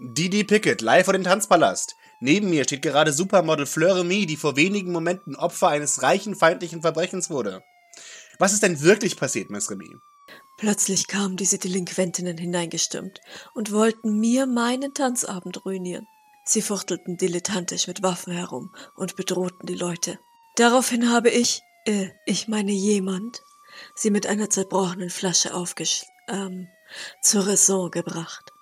Didi Pickett, live vor dem Tanzpalast. Neben mir steht gerade Supermodel Fleur Remy, die vor wenigen Momenten Opfer eines reichen feindlichen Verbrechens wurde. Was ist denn wirklich passiert, Miss Remy? Plötzlich kamen diese Delinquentinnen hineingestürmt und wollten mir meinen Tanzabend ruinieren. Sie fuchtelten dilettantisch mit Waffen herum und bedrohten die Leute. Daraufhin habe ich, äh, ich meine jemand, sie mit einer zerbrochenen Flasche aufgesch... ähm, zur Raison gebracht.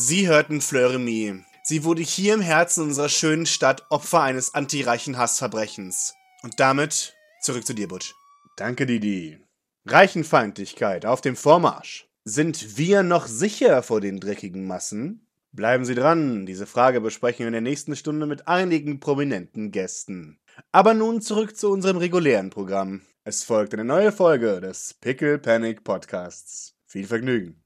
Sie hörten Fleur Remy. Sie wurde hier im Herzen unserer schönen Stadt Opfer eines antireichen Hassverbrechens. Und damit zurück zu dir, Butch. Danke, Didi. Reichenfeindlichkeit auf dem Vormarsch. Sind wir noch sicher vor den dreckigen Massen? Bleiben Sie dran, diese Frage besprechen wir in der nächsten Stunde mit einigen prominenten Gästen. Aber nun zurück zu unserem regulären Programm. Es folgt eine neue Folge des Pickle Panic Podcasts. Viel Vergnügen.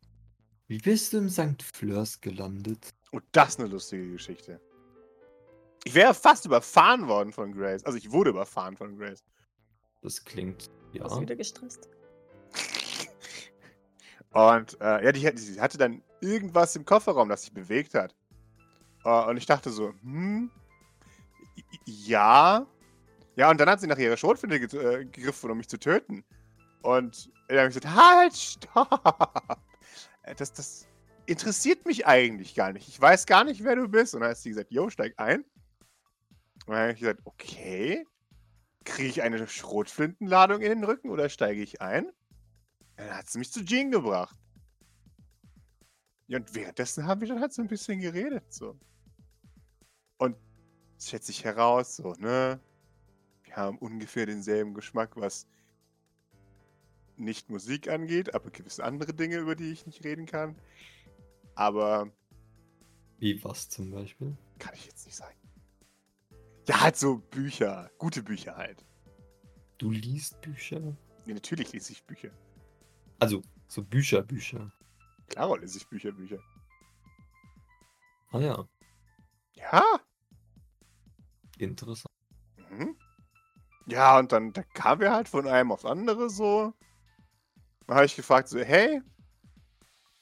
Wie bist du im St. Fleurs gelandet? Oh, das ist eine lustige Geschichte. Ich wäre fast überfahren worden von Grace. Also ich wurde überfahren von Grace. Das klingt, ja. Hast du wieder gestresst? Und äh, ja, die, die hatte dann irgendwas im Kofferraum, das sich bewegt hat. Uh, und ich dachte so, hm, ja. Ja, und dann hat sie nach ihrer Schrotflinte ge äh, gegriffen, um mich zu töten. Und dann habe ich gesagt, halt, stopp. Äh, das, das interessiert mich eigentlich gar nicht. Ich weiß gar nicht, wer du bist. Und dann hat sie gesagt, yo, steig ein. Und dann habe ich gesagt, okay. Kriege ich eine Schrotflintenladung in den Rücken oder steige ich ein? Dann hat sie mich zu Jean gebracht. Ja, und währenddessen haben wir dann halt so ein bisschen geredet, so. Und es stellt sich heraus, so, ne? Wir haben ungefähr denselben Geschmack, was nicht Musik angeht, aber gewisse andere Dinge, über die ich nicht reden kann. Aber. Wie was zum Beispiel? Kann ich jetzt nicht sagen. Ja, halt so Bücher. Gute Bücher halt. Du liest Bücher? Ja, natürlich lese ich Bücher. Also, so Bücher, Bücher. Klar lese ich Bücher, Bücher. Ah ja. Ja. Interessant. Mhm. Ja, und dann da kamen wir halt von einem aufs andere so. Dann habe ich gefragt, so, hey,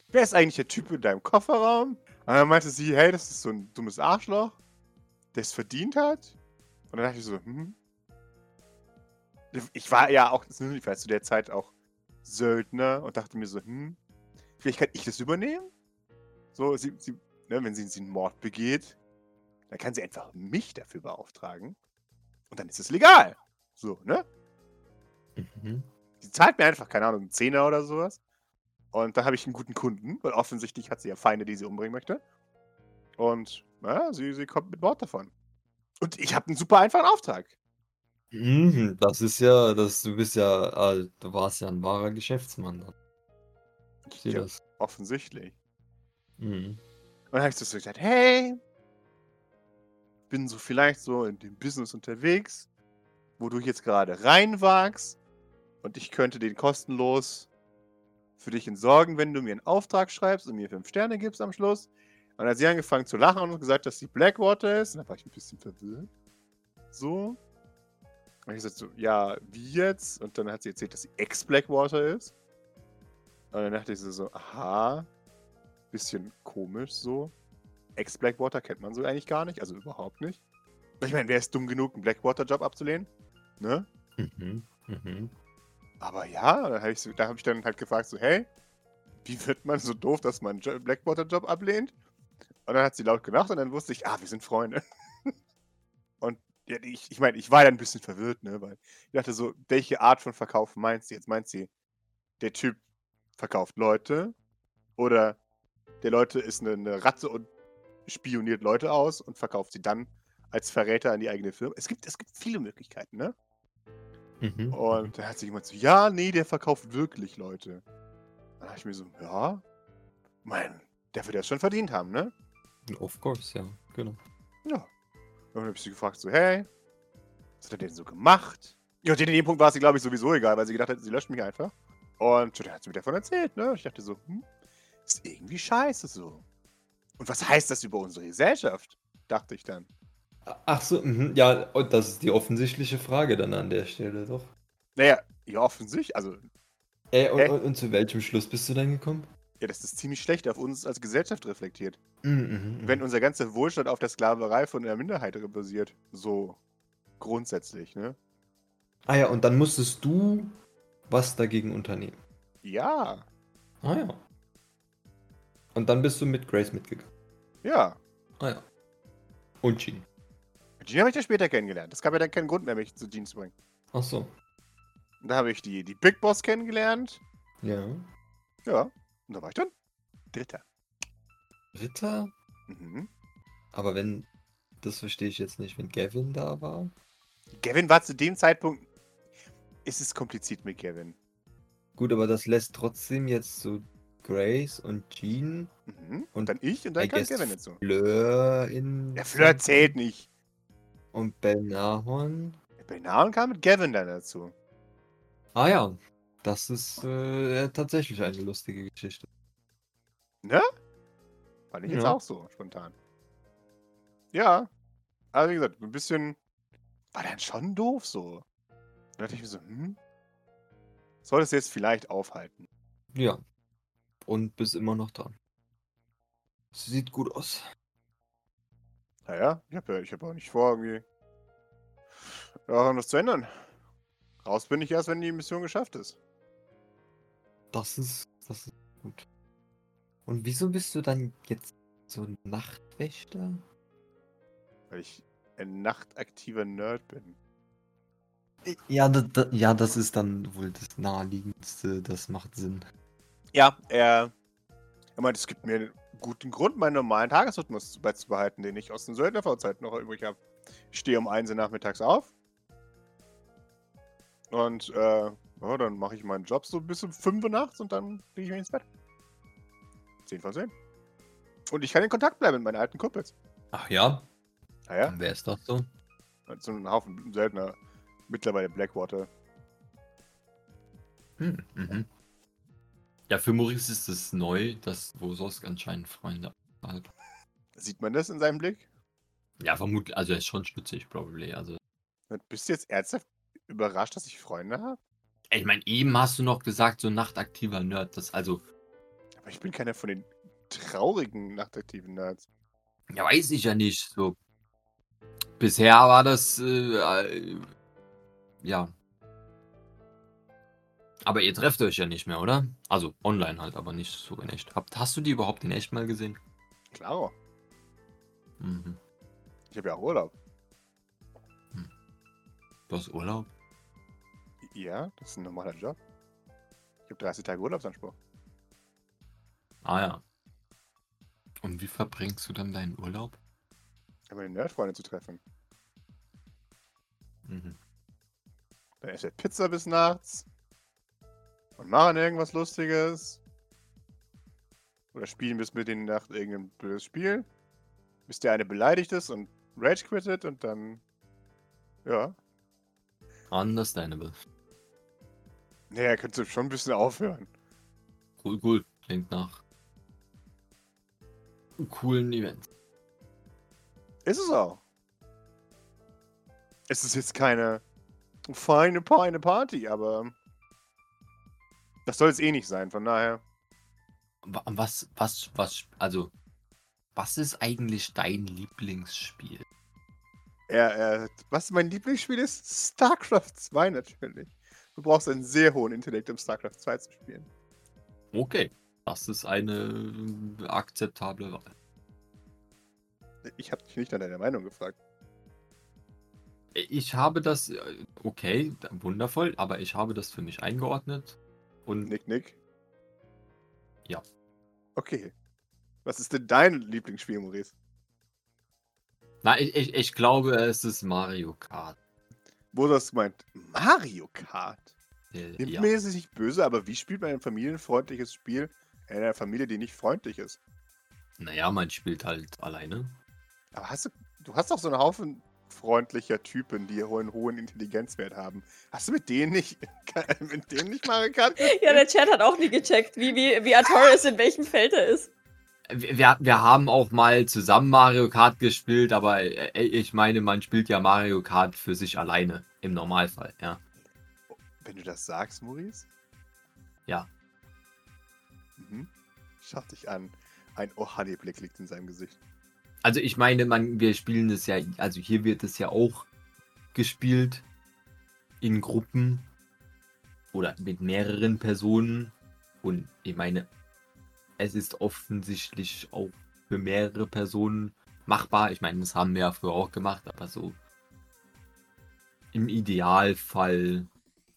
wer ist eigentlich der Typ in deinem Kofferraum? Und dann meinte sie, hey, das ist so ein dummes Arschloch, der es verdient hat. Und dann dachte ich so, hm. Ich war ja auch, ich war zu der Zeit auch Söldner und dachte mir so, hm, vielleicht kann ich das übernehmen? So, sie, sie, ne, wenn sie, sie einen Mord begeht, dann kann sie einfach mich dafür beauftragen. Und dann ist es legal. So, ne? Mhm. Die zahlt mir einfach, keine Ahnung, einen Zehner oder sowas. Und dann habe ich einen guten Kunden, weil offensichtlich hat sie ja Feinde, die sie umbringen möchte. Und ja, sie, sie kommt mit Bord davon. Und ich habe einen super einfachen Auftrag. Mhm, das ist ja, das, du bist ja, äh, du warst ja ein wahrer Geschäftsmann. Ich sehe ja, das. Offensichtlich. Mhm. Und dann habe ich so gesagt, hey, bin so vielleicht so in dem Business unterwegs, wo du jetzt gerade reinwagst und ich könnte den kostenlos für dich entsorgen, wenn du mir einen Auftrag schreibst und mir fünf Sterne gibst am Schluss. Und dann hat sie angefangen zu lachen und gesagt, dass sie Blackwater ist. Und dann war ich ein bisschen verwirrt. So. Und ich sagte so, ja, wie jetzt? Und dann hat sie erzählt, dass sie Ex-Blackwater ist. Und dann dachte ich so, aha, bisschen komisch so. Ex-Blackwater kennt man so eigentlich gar nicht, also überhaupt nicht. Ich meine, wer ist dumm genug, einen Blackwater-Job abzulehnen? Ne? Mhm, mhm. Aber ja, da habe ich, so, hab ich dann halt gefragt, so, hey, wie wird man so doof, dass man einen Blackwater-Job ablehnt? Und dann hat sie laut gelacht und dann wusste ich, ah, wir sind Freunde. und ja, ich, ich meine, ich war dann ein bisschen verwirrt, ne, weil ich dachte so, welche Art von Verkauf meint sie? Jetzt meint sie, der Typ verkauft Leute oder der Leute ist eine, eine Ratze und spioniert Leute aus und verkauft sie dann als Verräter an die eigene Firma. Es gibt, es gibt viele Möglichkeiten, ne? Mhm. Und da hat sich jemand so, ja, nee, der verkauft wirklich Leute. Dann dachte ich mir so, ja, mein, der wird das schon verdient haben, ne? Of course, ja, genau. Ja. Und dann habe ich sie gefragt, so, hey, was hat er denn so gemacht? Ja, und in dem Punkt war es ihr, glaube ich, sowieso egal, weil sie gedacht hat, sie löscht mich einfach. Und dann hat sie mir davon erzählt, ne? Ich dachte so, hm, ist irgendwie scheiße so. Und was heißt das über unsere Gesellschaft? Dachte ich dann. Ach so, mhm, ja, und das ist die offensichtliche Frage dann an der Stelle, doch. Naja, ja, offensichtlich, also. Äh, und, und, und, zu welchem Schluss bist du dann gekommen? Ja, das ist ziemlich schlecht auf uns als Gesellschaft reflektiert. Mhm, mhm, Wenn mhm. unser ganzer Wohlstand auf der Sklaverei von der Minderheit basiert. So grundsätzlich, ne? Ah ja, und dann musstest du was dagegen unternehmen. Ja, Ah ja. Und dann bist du mit Grace mitgegangen. ja. Ah ja. Und Jean. Habe ich ja später kennengelernt. Es gab ja dann keinen Grund mehr, mich zu Gene zu bringen. Ach so. Und da habe ich die, die Big Boss kennengelernt. Ja. Ja. Und da war ich dann Dritter. Ritter? Mhm. Aber wenn, das verstehe ich jetzt nicht, wenn Gavin da war. Gavin war zu dem Zeitpunkt. Es ist kompliziert mit Gavin. Gut, aber das lässt trotzdem jetzt so Grace und Jean Mhm. Und dann ich und I dann kam guess Gavin dazu. Fleur in. Der Flirt zählt nicht. Und Belnahon. Benahen kam mit Gavin dann dazu. Ah ja. Das ist äh, tatsächlich eine lustige Geschichte. Ne? Fand ich jetzt Ja. auch so spontan. Ja. Also wie gesagt, ein bisschen. War dann schon doof so. Da dachte ich mir so, hm? Solltest du jetzt vielleicht aufhalten. Ja. Und bist immer noch dran. Sieht gut aus. Naja, ich habe ja, ich hab auch nicht vor, irgendwie. Ja, was zu ändern. Raus bin ich erst, wenn die Mission geschafft ist. Das ist, das ist gut. Und wieso bist du dann jetzt so ein Nachtwächter? Weil ich ein nachtaktiver Nerd bin. Ja, da, da, ja, das ist dann wohl das naheliegendste. Das macht Sinn. Ja, er. Er meint, es gibt mir guten Grund, meinen normalen Tagesrhythmus beizubehalten, den ich aus den Söldnervorzeiten noch übrig habe. Ich stehe um 1 Uhr nachmittags auf. Und, äh, ja, dann mache ich meinen Job so bis um 5 Uhr nachts und dann lege ich mich ins Bett. 10 von 10. Und ich kann in Kontakt bleiben mit meinen alten Kumpels. Ach ja? Naja, Dann wäre es doch so. so ein Haufen Söldner. Mittlerweile Blackwater. Hm, mhm. Ja, für Maurice ist es neu, dass Wososk anscheinend Freunde hat. Sieht man das in seinem Blick? Ja, vermutlich, also er ist schon stutzig, probably. Also, Bist du jetzt ernsthaft überrascht, dass ich Freunde habe? ich meine, eben hast du noch gesagt, so nachtaktiver Nerd, das also, Aber ich bin keiner von den traurigen nachtaktiven Nerds. ja, weiß ich ja nicht, so. Bisher war das, äh, äh, ja. Aber ihr trefft euch ja nicht mehr, oder? Also online halt, aber nicht so in echt. Habt, hast du die überhaupt in echt mal gesehen? Klar. Mhm. Ich habe ja auch Urlaub. Du hast Urlaub? Ja, das ist ein normaler Job. Ich habe 30 Tage Urlaubsanspruch. Ah ja. Und wie verbringst du dann deinen Urlaub? Um meine Nerdfreunde zu treffen. Mhm. Dann esse ich Pizza bis nachts. Und machen irgendwas Lustiges. Oder spielen bis mit in die Nacht irgendein blödes Spiel. Bis der eine beleidigt ist und Rage quittet und dann. Ja. Understandable. Naja, könntest du schon ein bisschen aufhören. Cool, cool. Klingt nach coolen Event. Ist es auch. Es ist jetzt keine feine, feine Party, aber das soll es eh nicht sein, von daher. Wa- Was, was, was, also, was ist eigentlich dein Lieblingsspiel? Er, er, was mein Lieblingsspiel ist? StarCraft 2 natürlich. Du brauchst einen sehr hohen Intellekt, um StarCraft 2 zu spielen. Okay, das ist eine äh, akzeptable Wahl. Ich habe dich nicht nach deiner Meinung gefragt. Ich habe das, äh, okay, wundervoll, aber ich habe das für mich eingeordnet und Nick, Nick. Ja. Okay. Was ist denn dein Lieblingsspiel, Maurice? na, ich, ich, ich glaube, es ist Mario Kart. Wo du das gemeint? Mario Kart. Äh, Nimmt ja. mir jetzt nicht böse, aber wie spielt man ein familienfreundliches Spiel in einer Familie, die nicht freundlich ist? Naja, man spielt halt alleine. Aber hast du, du hast doch so einen Haufen freundlicher Typen, die einen hohen Intelligenzwert haben. Hast du mit denen nicht, mit denen nicht Mario Kart Ja, der Chat hat auch nie gecheckt, wie, wie, wie Artorias in welchem Feld er ist. Wir, wir- haben auch mal zusammen Mario Kart gespielt, aber äh, ich meine, man spielt ja Mario Kart für sich alleine, im Normalfall, ja. Wenn du das sagst, Maurice? Ja. Mhm. schaut dich an. Ein Ohani-Blick liegt in seinem Gesicht. Also ich meine, man, wir spielen das ja, also hier wird es ja auch gespielt in Gruppen oder mit mehreren Personen. Und ich meine, es ist offensichtlich auch für mehrere Personen machbar. Ich meine, das haben wir ja früher auch gemacht, aber so im Idealfall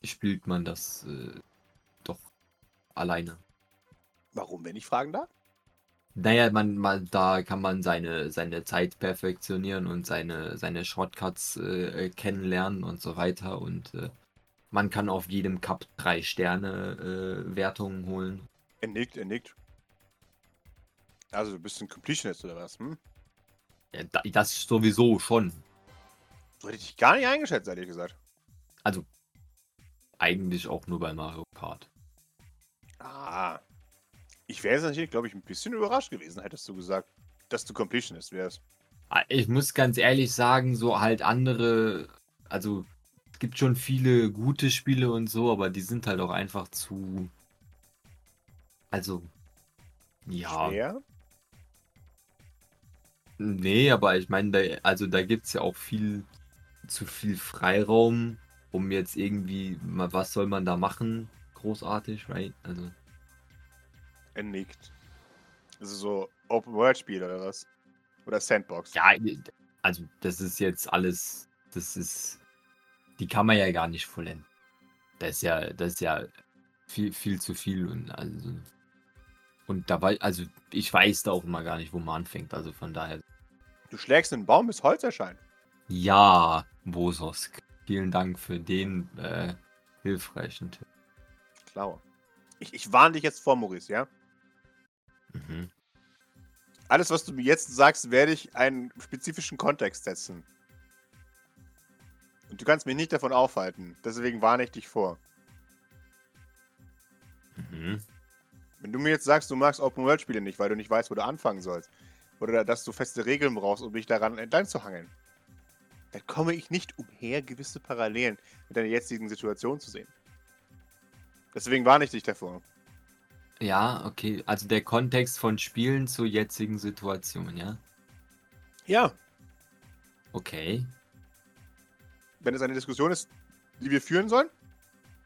spielt man das äh, doch alleine. Warum, wenn ich fragen darf? Naja, man, man, da kann man seine, seine Zeit perfektionieren und seine, seine Shortcuts äh, kennenlernen und so weiter. Und äh, man kann auf jedem Cup drei Sterne äh, Wertungen holen. Er nickt, er nickt. Also du bist ein Completionist oder was? Hm? Ja, da- das sowieso schon. So hätte ich dich gar nicht eingeschätzt, ehrlich gesagt. Also eigentlich auch nur bei Mario Kart. Ah. Ich wäre jetzt natürlich, glaube ich, ein bisschen überrascht gewesen, hättest du gesagt, dass du Completionist wärst. Ah, Ich muss ganz ehrlich sagen, so halt andere, also es gibt schon viele gute Spiele und so, aber die sind halt auch einfach zu, also ja, Schwer? nee, aber ich meine, da, also da gibt es ja auch viel zu viel Freiraum, um jetzt irgendwie, was soll man da machen, großartig, right? Also Er nickt. Also so Open-World-Spiel oder was? Oder Sandbox? Ja, also das ist jetzt alles, das ist, die kann man ja gar nicht vollenden. Das ist ja, das ist ja viel, viel zu viel und also und dabei, also ich weiß da auch immer gar nicht, wo man anfängt. Also von daher, Du schlägst einen Baum, bis Holz erscheint. ja, Bososk, vielen Dank für den äh, hilfreichen Tipp. Klar. Ich, ich warne dich jetzt vor, Maurice, ja? Mhm. Alles, was du mir jetzt sagst, werde ich einen spezifischen Kontext setzen. Und du kannst mich nicht davon aufhalten. Deswegen warne ich dich vor. Mhm. Wenn du mir jetzt sagst, du magst Open-World-Spiele nicht, weil du nicht weißt, wo du anfangen sollst, oder dass du feste Regeln brauchst, um dich daran entlang zu hangeln, dann komme ich nicht umher, gewisse Parallelen mit deiner jetzigen Situation zu sehen. Deswegen warne ich dich davor. Ja, okay. Also der Kontext von Spielen zur jetzigen Situation, ja? Ja. Okay. Wenn es eine Diskussion ist, die wir führen sollen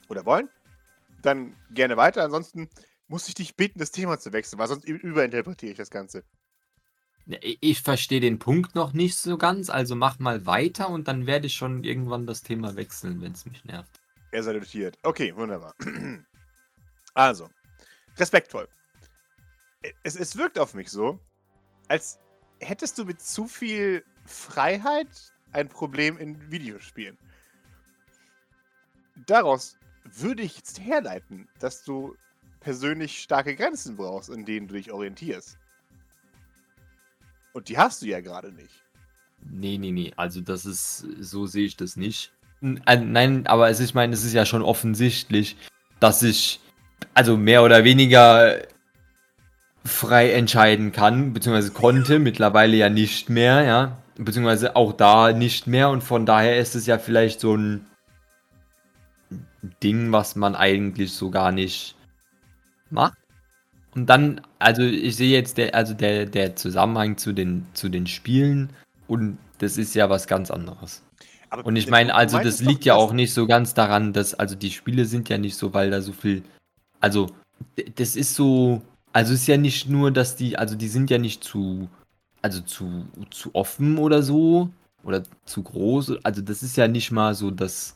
oder wollen, dann gerne weiter. Ansonsten muss ich dich bitten, das Thema zu wechseln, weil sonst überinterpretiere ich das Ganze. Ich verstehe den Punkt noch nicht so ganz, also mach mal weiter und dann werde ich schon irgendwann das Thema wechseln, wenn es mich nervt. Er salutiert. Okay, wunderbar. Also, respektvoll. Es, es wirkt auf mich so, als hättest du mit zu viel Freiheit ein Problem in Videospielen. Daraus würde ich jetzt herleiten, dass du persönlich starke Grenzen brauchst, in denen du dich orientierst. Und die hast du ja gerade nicht. Nee, nee, nee, also das ist, so sehe ich das nicht. Äh, Nein, aber es ich meine, es ist ja schon offensichtlich, dass ich also mehr oder weniger frei entscheiden kann, beziehungsweise konnte, mittlerweile ja nicht mehr, ja, beziehungsweise auch da nicht mehr und von daher ist es ja vielleicht so ein Ding, was man eigentlich so gar nicht macht. Und dann, also ich sehe jetzt der, also der, der Zusammenhang zu den, zu den Spielen und das ist ja was ganz anderes. Aber Und ich meine, also das liegt ja auch nicht so ganz daran, dass, also die Spiele sind ja nicht so, weil da so viel, also das ist so, also ist ja nicht nur, dass die, also die sind ja nicht zu, also zu, zu offen oder so, oder zu groß, also das ist ja nicht mal so das,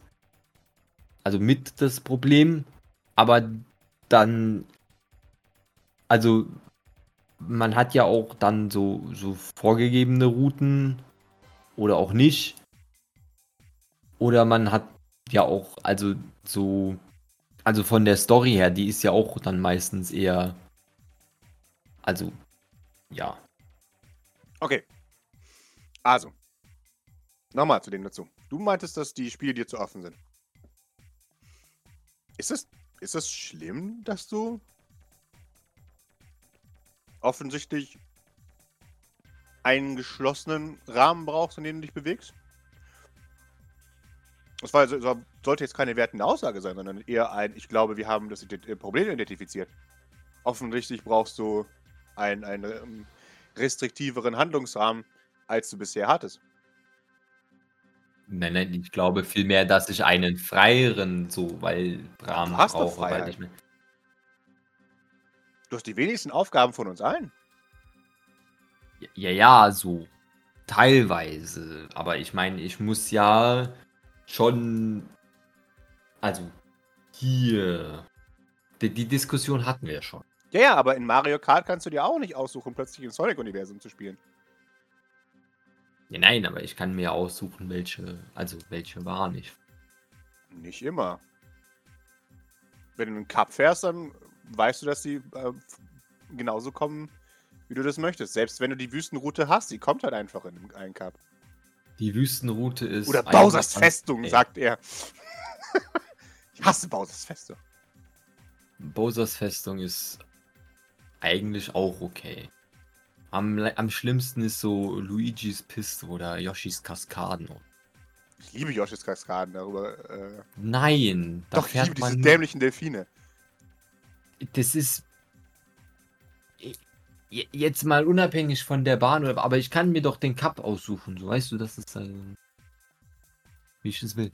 also mit das Problem, aber dann, also man hat ja auch dann so, so vorgegebene Routen oder auch nicht. Oder man hat ja auch, also so, also von der Story her, die ist ja auch dann meistens eher, also, ja. Okay. Also. Nochmal zu dem dazu. Du meintest, dass die Spiele dir zu offen sind. Ist es, ist es schlimm, dass du offensichtlich einen geschlossenen Rahmen brauchst, in dem du dich bewegst? Das war, so- sollte jetzt keine wertende Aussage sein, sondern eher ein, ich glaube, wir haben das äh, Problem identifiziert. Offensichtlich brauchst du einen, einen ähm, restriktiveren Handlungsrahmen, als du bisher hattest. Nein, nein, ich glaube vielmehr, dass ich einen freieren, so, weil Rahmen hast doch brauche, weil ich mir. Du hast die wenigsten Aufgaben von uns allen. Ja, ja, so. Teilweise. Aber ich meine, ich muss ja schon. Also, hier. Die, die Diskussion hatten wir schon. Ja, ja, aber in Mario Kart kannst du dir auch nicht aussuchen, plötzlich im Sonic-Universum zu spielen. Ja, nein, aber ich kann mir aussuchen, welche. Also, welche war nicht. Nicht immer. Wenn du einen Cup fährst, dann weißt du, dass die äh, genauso kommen, wie du das möchtest. Selbst wenn du die Wüstenroute hast, die kommt halt einfach in einen Cup. Die Wüstenroute ist. Oder ganz- Festung, sagt er. ich hasse Bowsers Festung. Bowsers Festung ist eigentlich auch okay. Am, am schlimmsten ist so Luigis Piste oder Yoshis Kaskaden. Ich liebe Yoshis Kaskaden darüber. Äh, Nein, da doch, ich liebe diese dämlichen Delfine. Das ist. Je- Jetzt mal unabhängig von der Bahn, aber ich kann mir doch den Cup aussuchen. So weißt du, das ist halt. Wie ich es will.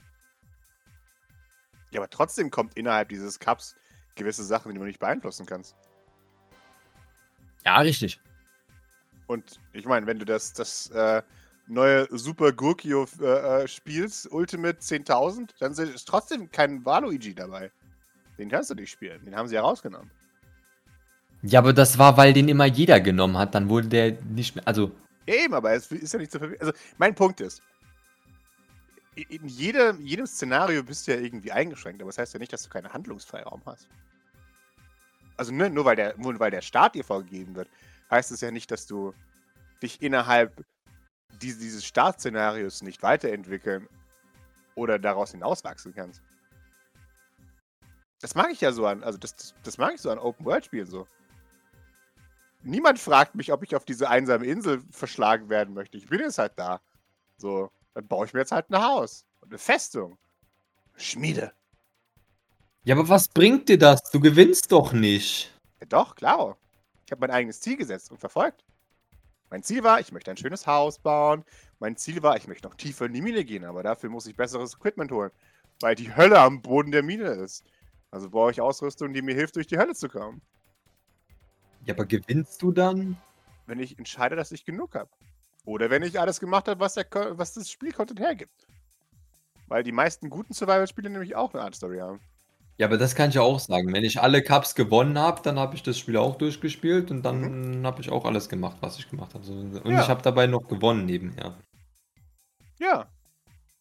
Ja, aber trotzdem kommt innerhalb dieses Cups gewisse Sachen, die du nicht beeinflussen kannst. Ja, richtig. Und ich meine, wenn du das, das äh, neue Super Gurkio äh, äh, spielst, Ultimate 10.000, dann ist trotzdem kein Waluigi dabei. Den kannst du nicht spielen. Den haben sie ja rausgenommen. Ja, aber das war, weil den immer jeder genommen hat. Dann wurde der nicht mehr. Also, eben, aber es ist ja nicht zu verwirren. Also, mein Punkt ist, in jedem, jedem Szenario bist du ja irgendwie eingeschränkt, aber das heißt ja nicht, dass du keinen Handlungsfreiraum hast. Also, ne, nur, weil der, nur weil der Start dir vorgegeben wird, heißt es ja nicht, dass du dich innerhalb dies, dieses Startszenarios nicht weiterentwickeln oder daraus hinauswachsen kannst. Das mag ich ja so an, also das, das, das mag ich so an Open-World-Spielen so. Niemand fragt mich, ob ich auf diese einsame Insel verschlagen werden möchte. Ich bin jetzt halt da. So, dann baue ich mir jetzt halt ein Haus. Und eine Festung. Schmiede. ja, aber was bringt dir das? Du gewinnst doch nicht. Ja, doch, klar. Ich habe mein eigenes Ziel gesetzt und verfolgt. Mein Ziel war, ich möchte ein schönes Haus bauen. Mein Ziel war, ich möchte noch tiefer in die Mine gehen, aber dafür muss ich besseres Equipment holen, weil die Hölle am Boden der Mine ist. Also brauche ich Ausrüstung, die mir hilft, durch die Hölle zu kommen. Ja, aber gewinnst du dann? Wenn ich entscheide, dass ich genug habe. Oder wenn ich alles gemacht habe, was, der was das Spiel-Content hergibt. Weil die meisten guten Survival-Spiele nämlich auch eine Art Story haben. Ja, aber das kann ich ja auch sagen. Wenn ich alle Cups gewonnen habe, dann habe ich das Spiel auch durchgespielt und dann habe ich auch alles gemacht, was ich gemacht habe. Und Ja. ich habe dabei noch gewonnen nebenher. Ja,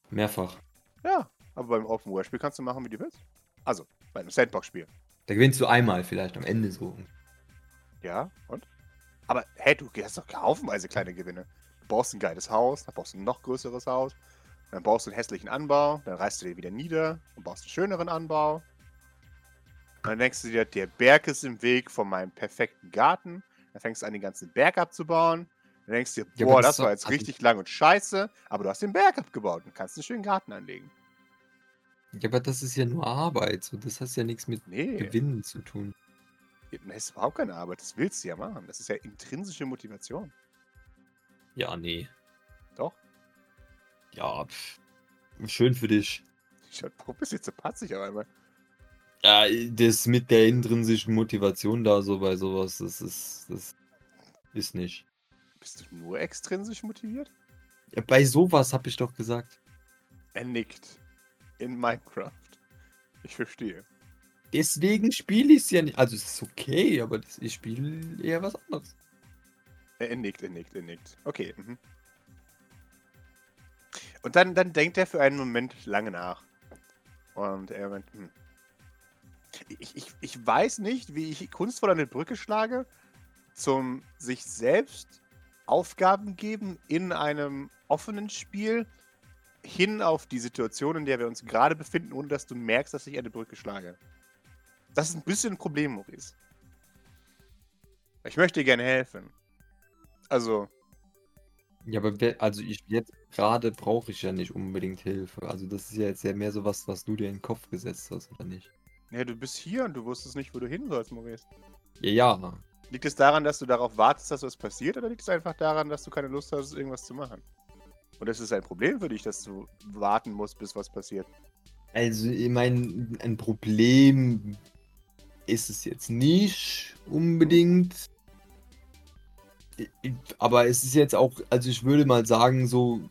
Mehrfach. ja. Aber beim Open-World-Spiel kannst du machen, wie du willst. Also, bei einem Sandbox-Spiel. Da gewinnst du einmal vielleicht am Ende so. Ja, und? Aber, hey, du hast doch haufenweise kleine Gewinne. Du baust ein geiles Haus, dann baust du ein noch größeres Haus, dann baust du einen hässlichen Anbau, dann reißt du den wieder nieder und baust einen schöneren Anbau. Dann denkst du dir, der Berg ist im Weg von meinem perfekten Garten. Dann fängst du an, den ganzen Berg abzubauen. Dann denkst du dir, Ja, boah, aber das, war jetzt also- richtig lang und scheiße, aber du hast den Berg abgebaut und kannst einen schönen Garten anlegen. Ja, aber das ist ja nur Arbeit. So, das hat ja nichts mit Nee, Gewinnen zu tun. Das ist überhaupt keine Arbeit. Das willst du ja machen. Das ist ja intrinsische Motivation. Ja, nee. Doch. Ja, pff. schön für dich. Warum bist du jetzt so patzig auf einmal? Ja, das mit der intrinsischen Motivation da so bei sowas, das ist, das ist nicht. Bist du nur extrinsisch motiviert? Ja, bei sowas habe ich doch gesagt. Er nickt. In Minecraft. Ich verstehe. Deswegen spiele ich es ja nicht. Also es ist okay, aber das, ich spiele eher was anderes. Er, nickt, er nickt, er nickt. Okay. Mhm. Und dann, dann denkt er für einen Moment lange nach. Und er meint, hm. ich, ich, ich weiß nicht, wie ich kunstvoll eine Brücke schlage zum sich selbst Aufgaben geben in einem offenen Spiel hin auf die Situation, in der wir uns gerade befinden, ohne dass du merkst, dass ich eine Brücke schlage. Das ist ein bisschen ein Problem, Maurice. Ich möchte dir gerne helfen. Also, Ja, aber also ich jetzt gerade brauche ich ja nicht unbedingt Hilfe. Also das ist ja jetzt ja mehr so was, was du dir in den Kopf gesetzt hast, oder nicht? ja, du bist hier und du wusstest nicht, wo du hin sollst, Maurice. Ja, ja. Liegt es daran, dass du darauf wartest, dass was passiert, oder liegt es einfach daran, dass du keine Lust hast, irgendwas zu machen? Und ist es ein Problem für dich, dass du warten musst, bis was passiert? Also, ich meine, ein Problem ist es jetzt nicht unbedingt. Aber es ist jetzt auch, also ich würde mal sagen, so,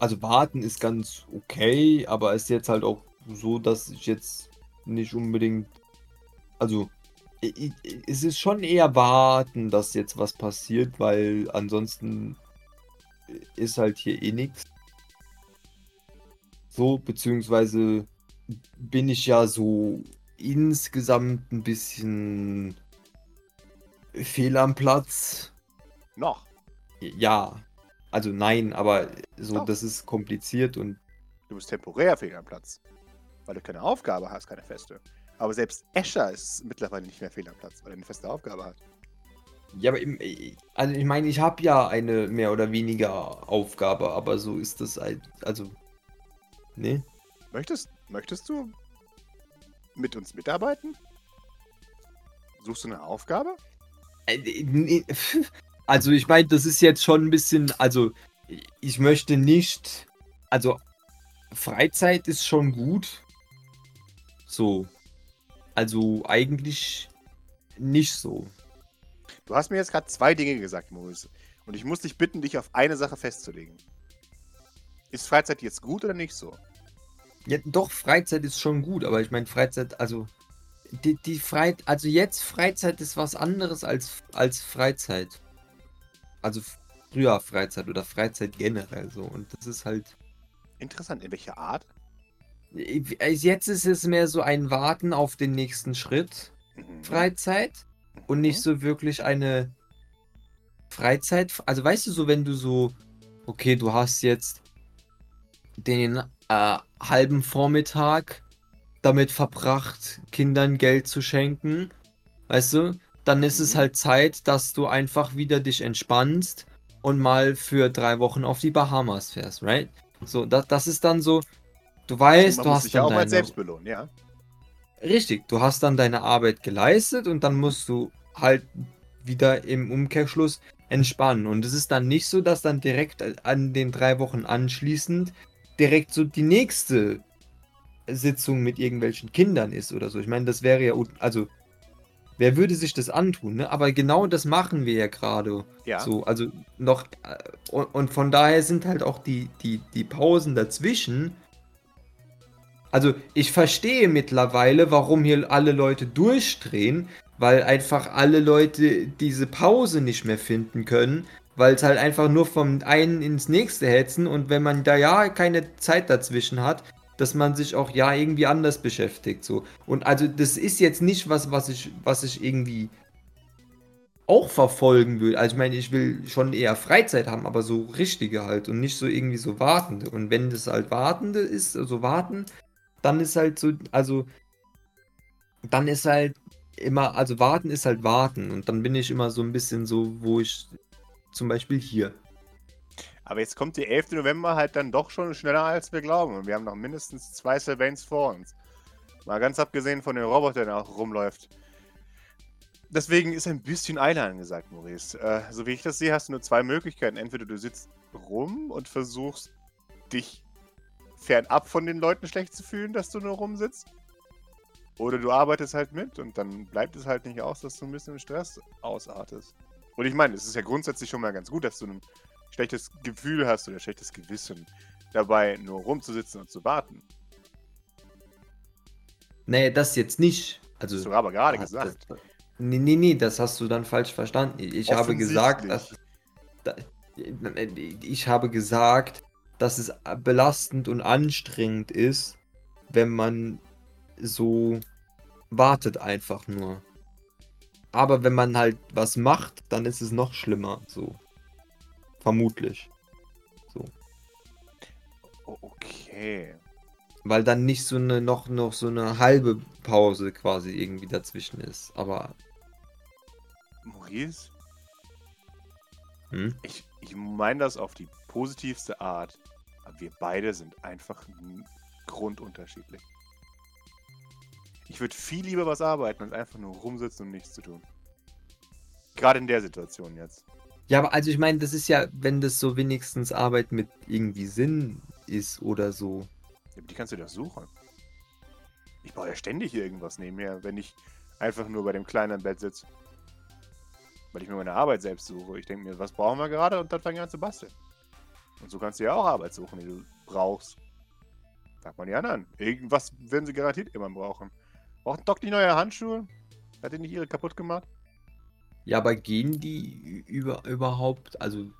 also warten ist ganz okay, aber es ist jetzt halt auch so, dass ich jetzt nicht unbedingt, also es ist schon eher warten, dass jetzt was passiert, weil ansonsten ist halt hier eh nichts. So, beziehungsweise bin ich ja so insgesamt ein bisschen fehl am Platz. Noch. Ja, also nein, aber so, Doch. das ist kompliziert und Du bist temporär fehl am Platz. Weil du keine Aufgabe hast, keine feste. Aber selbst Escher ist mittlerweile nicht mehr fehl am Platz, weil er eine feste Aufgabe hat. ja, aber im, also ich meine, ich habe ja eine mehr oder weniger Aufgabe, aber so ist das halt, also, ne? Möchtest, möchtest du mit uns mitarbeiten? Suchst du eine Aufgabe? Äh, Also ich meine, das ist jetzt schon ein bisschen, also ich möchte nicht, also Freizeit ist schon gut. So. Also eigentlich nicht so. Du hast mir jetzt gerade zwei Dinge gesagt, Maurice. Und ich muss dich bitten, dich auf eine Sache festzulegen. Ist Freizeit jetzt gut oder nicht so? Ja, doch, Freizeit ist schon gut, aber ich meine, Freizeit, also die, die Freizeit, also jetzt Freizeit ist was anderes als, als Freizeit. Also früher Freizeit oder Freizeit generell so. Und das ist halt. Interessant. In welcher Art? Jetzt ist es mehr so ein Warten auf den nächsten Schritt, Mhm. Freizeit, und nicht Mhm. so wirklich eine Freizeit. Also weißt du so, wenn du so, okay, du hast jetzt den äh, halben Vormittag damit verbracht, Kindern Geld zu schenken, weißt du, dann ist es Mhm. halt Zeit, dass du einfach wieder dich entspannst und mal für drei Wochen auf die Bahamas fährst, right? So, das, das ist dann so, du weißt, Man du hast sich ja auch mal selbst belohnen, ja. Richtig, du hast dann deine Arbeit geleistet und dann musst du halt wieder im Umkehrschluss entspannen. Und es ist dann nicht so, dass dann direkt an den drei Wochen anschließend direkt so die nächste Sitzung mit irgendwelchen Kindern ist oder so. Ich meine, das wäre ja, also, wer würde sich das antun, ne? Aber genau das machen wir ja gerade. Ja. So, also noch, äh, und, und von daher sind halt auch die, die, die Pausen dazwischen. Also, ich verstehe mittlerweile, warum hier alle Leute durchdrehen, weil einfach alle Leute diese Pause nicht mehr finden können, weil es halt einfach nur vom einen ins nächste hetzen und wenn man da ja keine Zeit dazwischen hat, dass man sich auch ja irgendwie anders beschäftigt so. Und also das ist jetzt nicht was, was ich was ich irgendwie auch verfolgen will. Also ich meine, ich will schon eher Freizeit haben, aber so richtige halt und nicht so irgendwie so wartende. Und wenn das halt wartende ist, also warten, dann ist halt so, also dann ist halt immer, also warten ist halt warten. Und dann bin ich immer so ein bisschen so, wo ich zum Beispiel hier. Aber jetzt kommt der 11. November halt dann doch schon schneller, als wir glauben. Und wir haben noch mindestens zwei Sylvains vor uns. Mal ganz abgesehen von dem Roboter, der auch rumläuft. Deswegen ist ein bisschen Eile angesagt, Maurice. Äh, so wie ich das sehe, hast du nur zwei Möglichkeiten. Entweder du sitzt rum und versuchst, dich fernab von den Leuten schlecht zu fühlen, dass du nur rumsitzt. Oder du arbeitest halt mit und dann bleibt es halt nicht aus, dass du ein bisschen Stress ausartest. Und ich meine, es ist ja grundsätzlich schon mal ganz gut, dass du ein schlechtes Gefühl hast oder schlechtes Gewissen dabei, nur rumzusitzen und zu warten. Nee, das jetzt nicht. Also, Hast du aber gerade das- gesagt. Das, nee, nee, nee, das hast du dann falsch verstanden. Ich habe gesagt, dass. Da, ich habe gesagt, dass es belastend und anstrengend ist, wenn man so wartet einfach nur. Aber wenn man halt was macht, dann ist es noch schlimmer, so. Vermutlich. Oh, okay. Weil dann nicht so eine, noch, noch so eine halbe Pause quasi irgendwie dazwischen ist. Aber, Maurice, hm? ich, ich meine das auf die positivste Art. Aber wir beide sind einfach grundunterschiedlich. Ich würde viel lieber was arbeiten, als einfach nur rumsitzen und nichts zu tun. Gerade in der Situation jetzt. Ja, aber also ich meine, das ist ja, wenn das so wenigstens Arbeit mit irgendwie Sinn ist oder so. Ja, Die kannst du doch suchen. Ich baue ja ständig irgendwas nebenher, wenn ich einfach nur bei dem Kleinen Bett sitze. Weil ich mir meine Arbeit selbst suche. Ich denke mir, was brauchen wir gerade? Und dann fange ich an zu basteln. Und so kannst du ja auch Arbeit suchen, die du brauchst. Sag mal die anderen. Irgendwas werden sie garantiert immer brauchen. Braucht Doc nicht neue Handschuhe? Hat die nicht ihre kaputt gemacht? Ja, aber gehen die über, überhaupt, also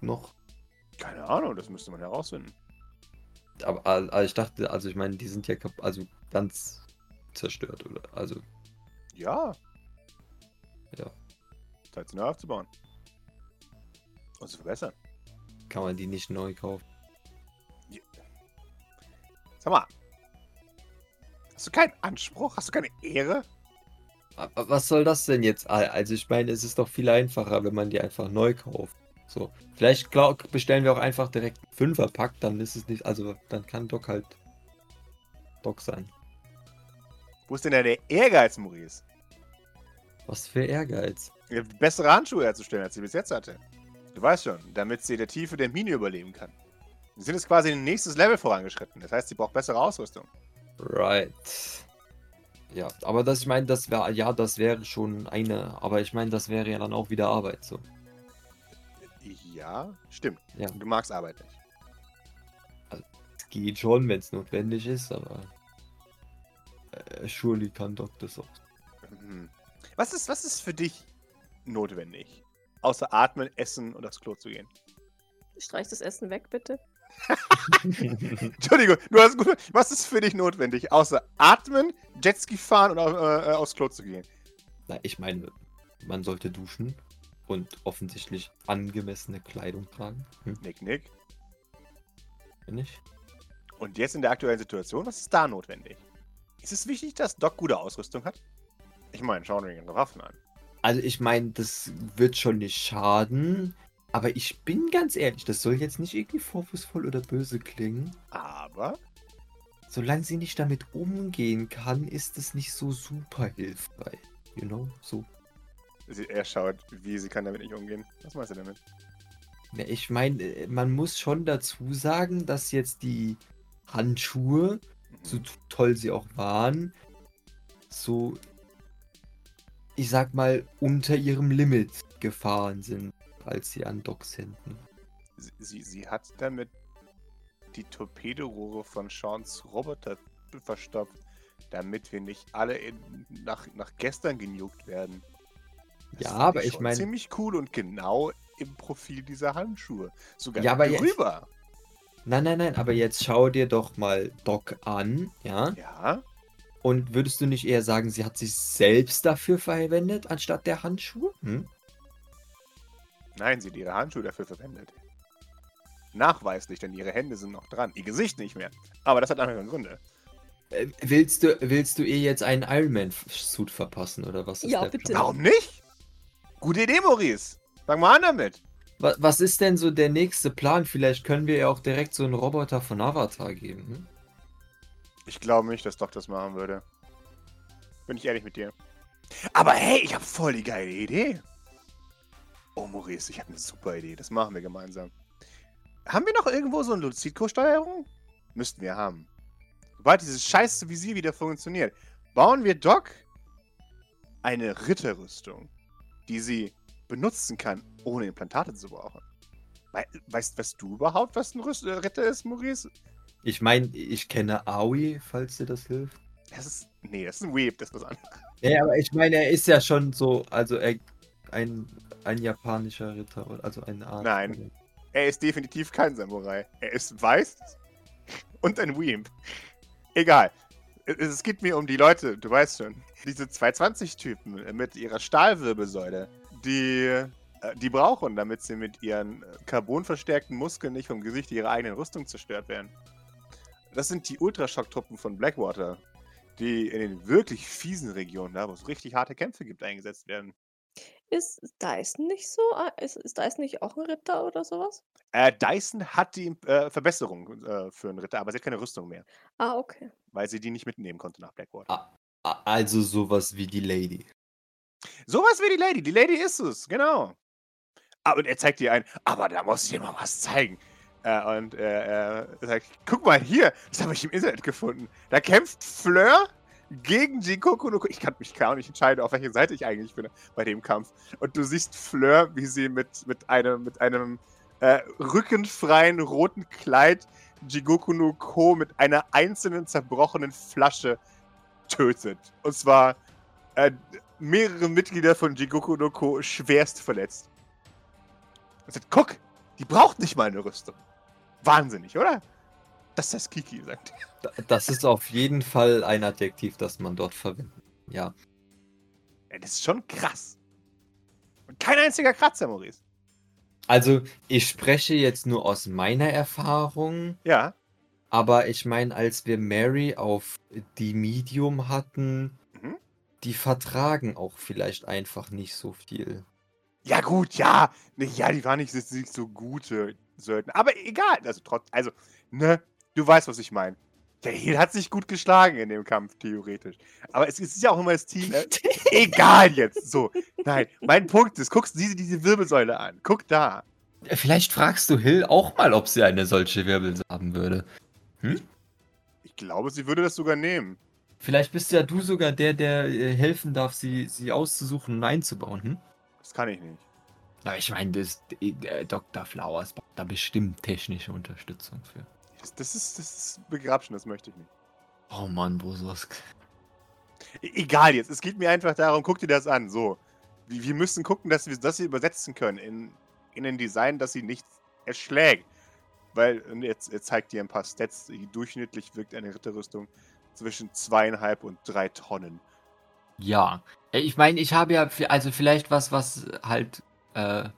noch? Keine Ahnung, das müsste man herausfinden. Aber al- also ich dachte, also ich meine, die sind ja also ganz zerstört, oder? Also, Ja. Ja. Zeit sie neu aufzubauen. Und zu verbessern. kann man die nicht neu kaufen. Sag mal. Hast du keinen Anspruch? Hast du keine Ehre? Aber was soll das denn jetzt? Al- Also ich meine, es ist doch viel einfacher, wenn man die einfach neu kauft. So, vielleicht glaub, bestellen wir auch einfach direkt einen Fünferpack, dann ist es nicht, also dann kann Doc halt Doc sein. Wo ist denn der Ehrgeiz, Maurice? Was für Ehrgeiz. Bessere Handschuhe herzustellen, als sie bis jetzt hatte. Du weißt schon, damit sie der Tiefe der Mine überleben kann. Sie sind jetzt quasi in ein nächstes Level vorangeschritten. Das heißt, sie braucht bessere Ausrüstung. Right. Ja, aber das, ich meine, das wäre, ja, das wäre schon eine, aber ich meine, das wäre ja dann auch wieder Arbeit, so. Ja, stimmt. Ja. Du magst Arbeit nicht. Es geht schon, wenn es notwendig ist, aber äh, surely kann Doc das auch. Mhm. Was ist, was ist für dich notwendig? Außer atmen, essen und aufs Klo zu gehen. Streich das Essen weg, bitte. Entschuldigung, du hast gut. Was ist für dich notwendig? Außer atmen, Jetski fahren und au- äh, aufs Klo zu gehen. Na, ich meine, man sollte duschen und offensichtlich angemessene Kleidung tragen. Hm, Nick, Nick. bin ich? Und jetzt in der aktuellen Situation, was ist da notwendig? Ist es wichtig, dass Doc gute Ausrüstung hat? Ich meine, schauen wir ihre Waffen an. Also ich meine, das wird schon nicht schaden, aber ich bin ganz ehrlich, das soll jetzt nicht irgendwie vorwurfsvoll oder böse klingen. Aber Solange sie nicht damit umgehen kann, ist es nicht so super hilfreich. You know, so. sie, er schaut, wie sie kann damit nicht umgehen. Was meinst du damit? Ja, ich meine, äh, man muss schon dazu sagen, dass jetzt die Handschuhe, so t- toll sie auch waren, so, ich sag mal, unter ihrem Limit gefahren sind, als sie an Docs Händen. Sie, sie, sie hat damit die Torpedorohre von Seans Roboter verstopft, damit wir nicht alle in, nach, nach gestern genugt werden. Ja, finde aber ich schon mein- Ziemlich cool und genau im Profil dieser Handschuhe. Sogar Ja, aber jetzt- drüber. Nein, nein, nein, aber jetzt schau dir doch mal Doc an, ja? Ja. Und würdest du nicht eher sagen, sie hat sich selbst dafür verwendet, anstatt der Handschuhe? Hm? Nein, sie hat ihre Handschuhe dafür verwendet. Nachweislich, denn ihre Hände sind noch dran. Ihr Gesicht nicht mehr. Aber das hat andere Gründe. Äh, Willst du, willst du ihr jetzt einen Ironman-Suit verpassen, oder was ist Ja, der bitte. Plan? Warum nicht? Gute Idee, Maurice. Fang mal an damit. Wa- Was ist denn so der nächste Plan? Vielleicht können wir ihr auch direkt so einen Roboter von Avatar geben. Hm? Ich glaube nicht, dass Doc das machen würde. Bin ich ehrlich mit dir. Aber hey, ich habe voll die geile Idee. Oh, Maurice, ich habe eine super Idee. Das machen wir gemeinsam. Haben wir noch irgendwo so eine Lucidco-Steuerung? Müssten wir haben. Sobald dieses scheiß Visier wieder funktioniert, bauen wir Doc eine Ritterrüstung, die sie benutzen kann, ohne Implantate zu brauchen. Wei weißt, weißt du überhaupt, was ein Rüst äh, Ritter ist, Maurice? Ich meine, ich kenne Aoi, falls dir das hilft. Das ist. Nee, das ist ein Weeb, das ist was anderes. Ja, aber ich meine, er ist ja schon so, also er, ein, ein japanischer Ritter, also eine Art. Nein. Er ist definitiv kein Samurai. Er ist weiß und ein Weeb. Egal. Es, geht mir um die Leute, du weißt schon. Diese 220-Typen mit ihrer Stahlwirbelsäule, die, äh, die brauchen, damit sie mit ihren carbonverstärkten Muskeln nicht vom Gesicht ihrer eigenen Rüstung zerstört werden. Das sind die Ultraschock-Truppen von Blackwater, die in den wirklich fiesen Regionen, da wo es richtig harte Kämpfe gibt, eingesetzt werden. Ist Dyson nicht so? Ah, Ist, ist Dyson nicht auch ein Ritter oder sowas? Äh, Dyson hat die äh, Verbesserung äh, für einen Ritter, aber sie hat keine Rüstung mehr. Ah, okay. weil sie die nicht mitnehmen konnte nach Blackwater. Also sowas wie die Lady. Sowas wie die Lady. Die Lady ist es, genau. Aber und er zeigt dir ein, aber da muss ich dir mal was zeigen. Äh, und äh, er sagt, guck mal hier, das habe ich im Internet gefunden. Da kämpft Fleur gegen Jikoku no Ko. Ich kann mich gar nicht entscheiden, auf welche Seite ich eigentlich bin bei dem Kampf. Und du siehst Fleur, wie sie mit, mit einem, mit einem äh, rückenfreien roten Kleid Jigoku no Ko mit einer einzelnen zerbrochenen Flasche tötet. Und zwar äh, mehrere Mitglieder von Jigoku no Ko schwerst verletzt. Und sagt, guck, die braucht nicht mal eine Rüstung. Wahnsinnig, oder? Das ist das Kiki, sagt er. Da- Das ist auf jeden Fall ein Adjektiv, das man dort verwendet. Ja. Ja, das ist schon krass. Kein einziger Kratzer, Maurice. Also, ich spreche jetzt nur aus meiner Erfahrung, Ja. aber ich meine, als wir Mary auf die Medium hatten, Mhm. die vertragen auch vielleicht einfach nicht so viel. Ja, gut, ja. Ja, die waren nicht, so- nicht so gute Söldner. Aber egal. Also, trotz, also, ne, du weißt, was ich meine. Der Heal hat sich gut geschlagen in dem Kampf, theoretisch. Aber es ist ja auch immer das Team. Äh, egal jetzt. So. Nein, mein Punkt ist, guckst diese, diese Wirbelsäule an. Guck da. Vielleicht fragst du Hill auch mal, ob sie eine solche Wirbelsäule haben würde. Ich glaube, sie würde das sogar nehmen. Vielleicht bist ja du sogar der, der äh, helfen darf, sie, sie auszusuchen und einzubauen. Hm? Das kann ich nicht. Aber ich meine, das äh, Dr. Flowers braucht da bestimmt technische Unterstützung für. Das, das, ist, das ist Begrabschen, das möchte ich nicht. Oh Mann, Bososk. E- Egal jetzt, es geht mir einfach darum, guck dir das an. So. Wir wir müssen gucken, dass wir das hier übersetzen können in, in ein Design, das sie nicht erschlägt. Weil, und jetzt, jetzt zeigt dir ein paar Stats, die durchschnittlich wirkt eine Ritterrüstung zwischen zweieinhalb und drei Tonnen. Ja. Äh, Ich meine, ich habe ja, also vielleicht was, was halt, äh,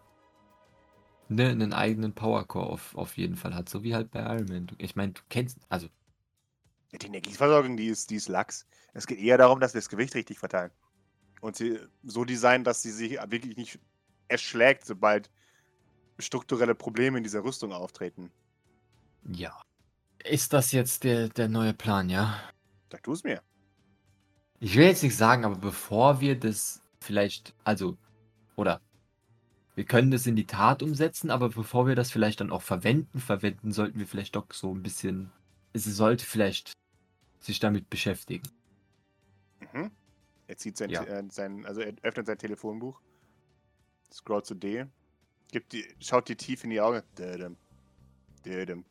ne, einen eigenen Powercore auf, auf jeden Fall hat. So wie halt bei Iron Man. Ich meine, du kennst, also, Die Energieversorgung, die ist, die ist lax. Es geht eher darum, dass wir das Gewicht richtig verteilen. Und sie so designen, dass sie sich wirklich nicht erschlägt, sobald strukturelle Probleme in dieser Rüstung auftreten. ja. Ist das jetzt der, der neue Plan, ja? Sag du es mir. Ich will jetzt nicht sagen, aber bevor wir das vielleicht, also, oder wir können das in die Tat umsetzen, aber bevor wir das vielleicht dann auch verwenden, verwenden, sollten wir vielleicht doch so ein bisschen, es sollte vielleicht sich damit beschäftigen. Mhm. Er zieht sein, Ja. äh, sein, also er öffnet sein Telefonbuch, scrollt zu D, gibt die, schaut dir tief in die Augen. Dödem, dödem,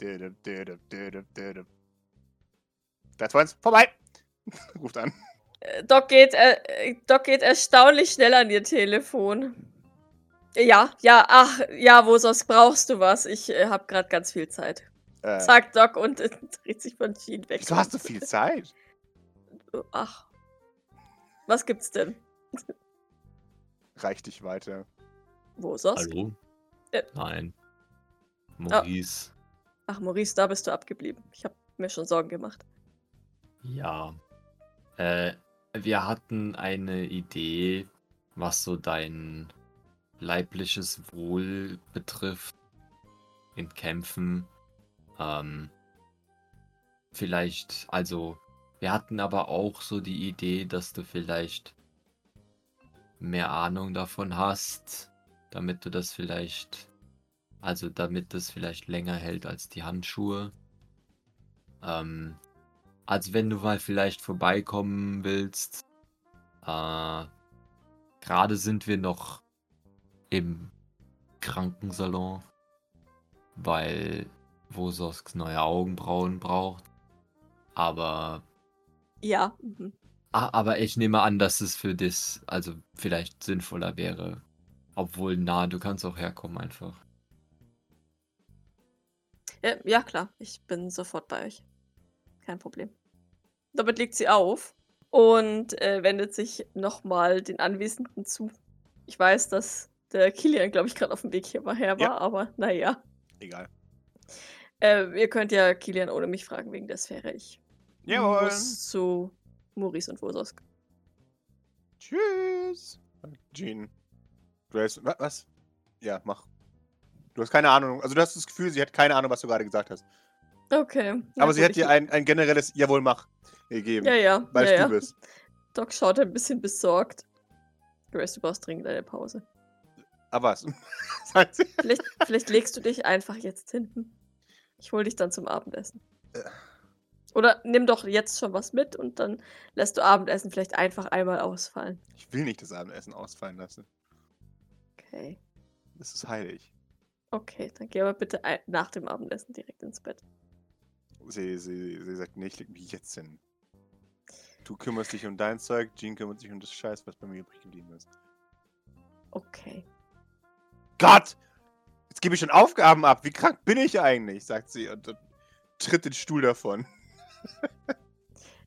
dödem, dödem, dödem, dödem. Das war's, vorbei! Ruft an. Äh, Doc geht, äh, Doc geht erstaunlich schnell an ihr Telefon. Ja, ja, ach, ja, wo sonst brauchst du was? Ich äh, habe gerade ganz viel Zeit. Äh, Sagt Doc und äh, dreht sich von Jean weg. wieso hast du viel Zeit? Ach. Was gibt's denn? Reich dich weiter. Wo sonst? Hallo? Äh. Nein. Maurice. Ach, Maurice, da bist du abgeblieben. Ich habe mir schon Sorgen gemacht. Ja. Äh, wir hatten eine Idee, was so dein leibliches Wohl betrifft in Kämpfen. Ähm, vielleicht, also, wir hatten aber auch so die Idee, dass du vielleicht mehr Ahnung davon hast, damit du das vielleicht, also damit das vielleicht länger hält als die Handschuhe. Ähm, also wenn du mal vielleicht vorbeikommen willst. Äh, Gerade sind wir noch im Krankensalon, weil Wososk neue Augenbrauen braucht. Aber, Ja. Mhm. ah, aber ich nehme an, dass es für das also vielleicht sinnvoller wäre. Obwohl, na, du kannst auch herkommen einfach. Ja, ja, klar. Ich bin sofort bei euch. Kein Problem. Damit legt sie auf und äh, wendet sich nochmal den Anwesenden zu. Ich weiß, dass der Kilian, glaube ich, gerade auf dem Weg hier mal her war, Ja. aber naja. Egal. Äh, ihr könnt ja Kilian ohne mich fragen wegen der Sphäre. Ich Jawohl. muss zu Maurice und Wososk. Tschüss. Jean. Wa- Was? Ja, mach. Du hast keine Ahnung. Also, du hast das Gefühl, sie hat keine Ahnung, was du gerade gesagt hast. Okay. Aber sie gut, hat dir ein, ein generelles Jawohl, mach gegeben. Ja, ja. weil ja, du ja. bist. Doc schaut ein bisschen besorgt. Grace, du brauchst dringend eine Pause. Aber. Vielleicht, vielleicht legst du dich einfach jetzt hinten. Ich hol dich dann zum Abendessen. Äh. Oder nimm doch jetzt schon was mit und dann lässt du Abendessen vielleicht einfach einmal ausfallen. Ich will nicht das Abendessen ausfallen lassen. Okay. Das ist heilig. Okay, dann geh aber bitte nach dem Abendessen direkt ins Bett. Sie, sie, sie sagt, nee, ich leg mich jetzt hin. Du kümmerst dich um dein Zeug, Jean kümmert sich um das Scheiß, was bei mir übrig geblieben ist. Okay. Gott! Jetzt gebe ich schon Aufgaben ab. Wie krank bin ich eigentlich? sagt sie und, und tritt den Stuhl davon.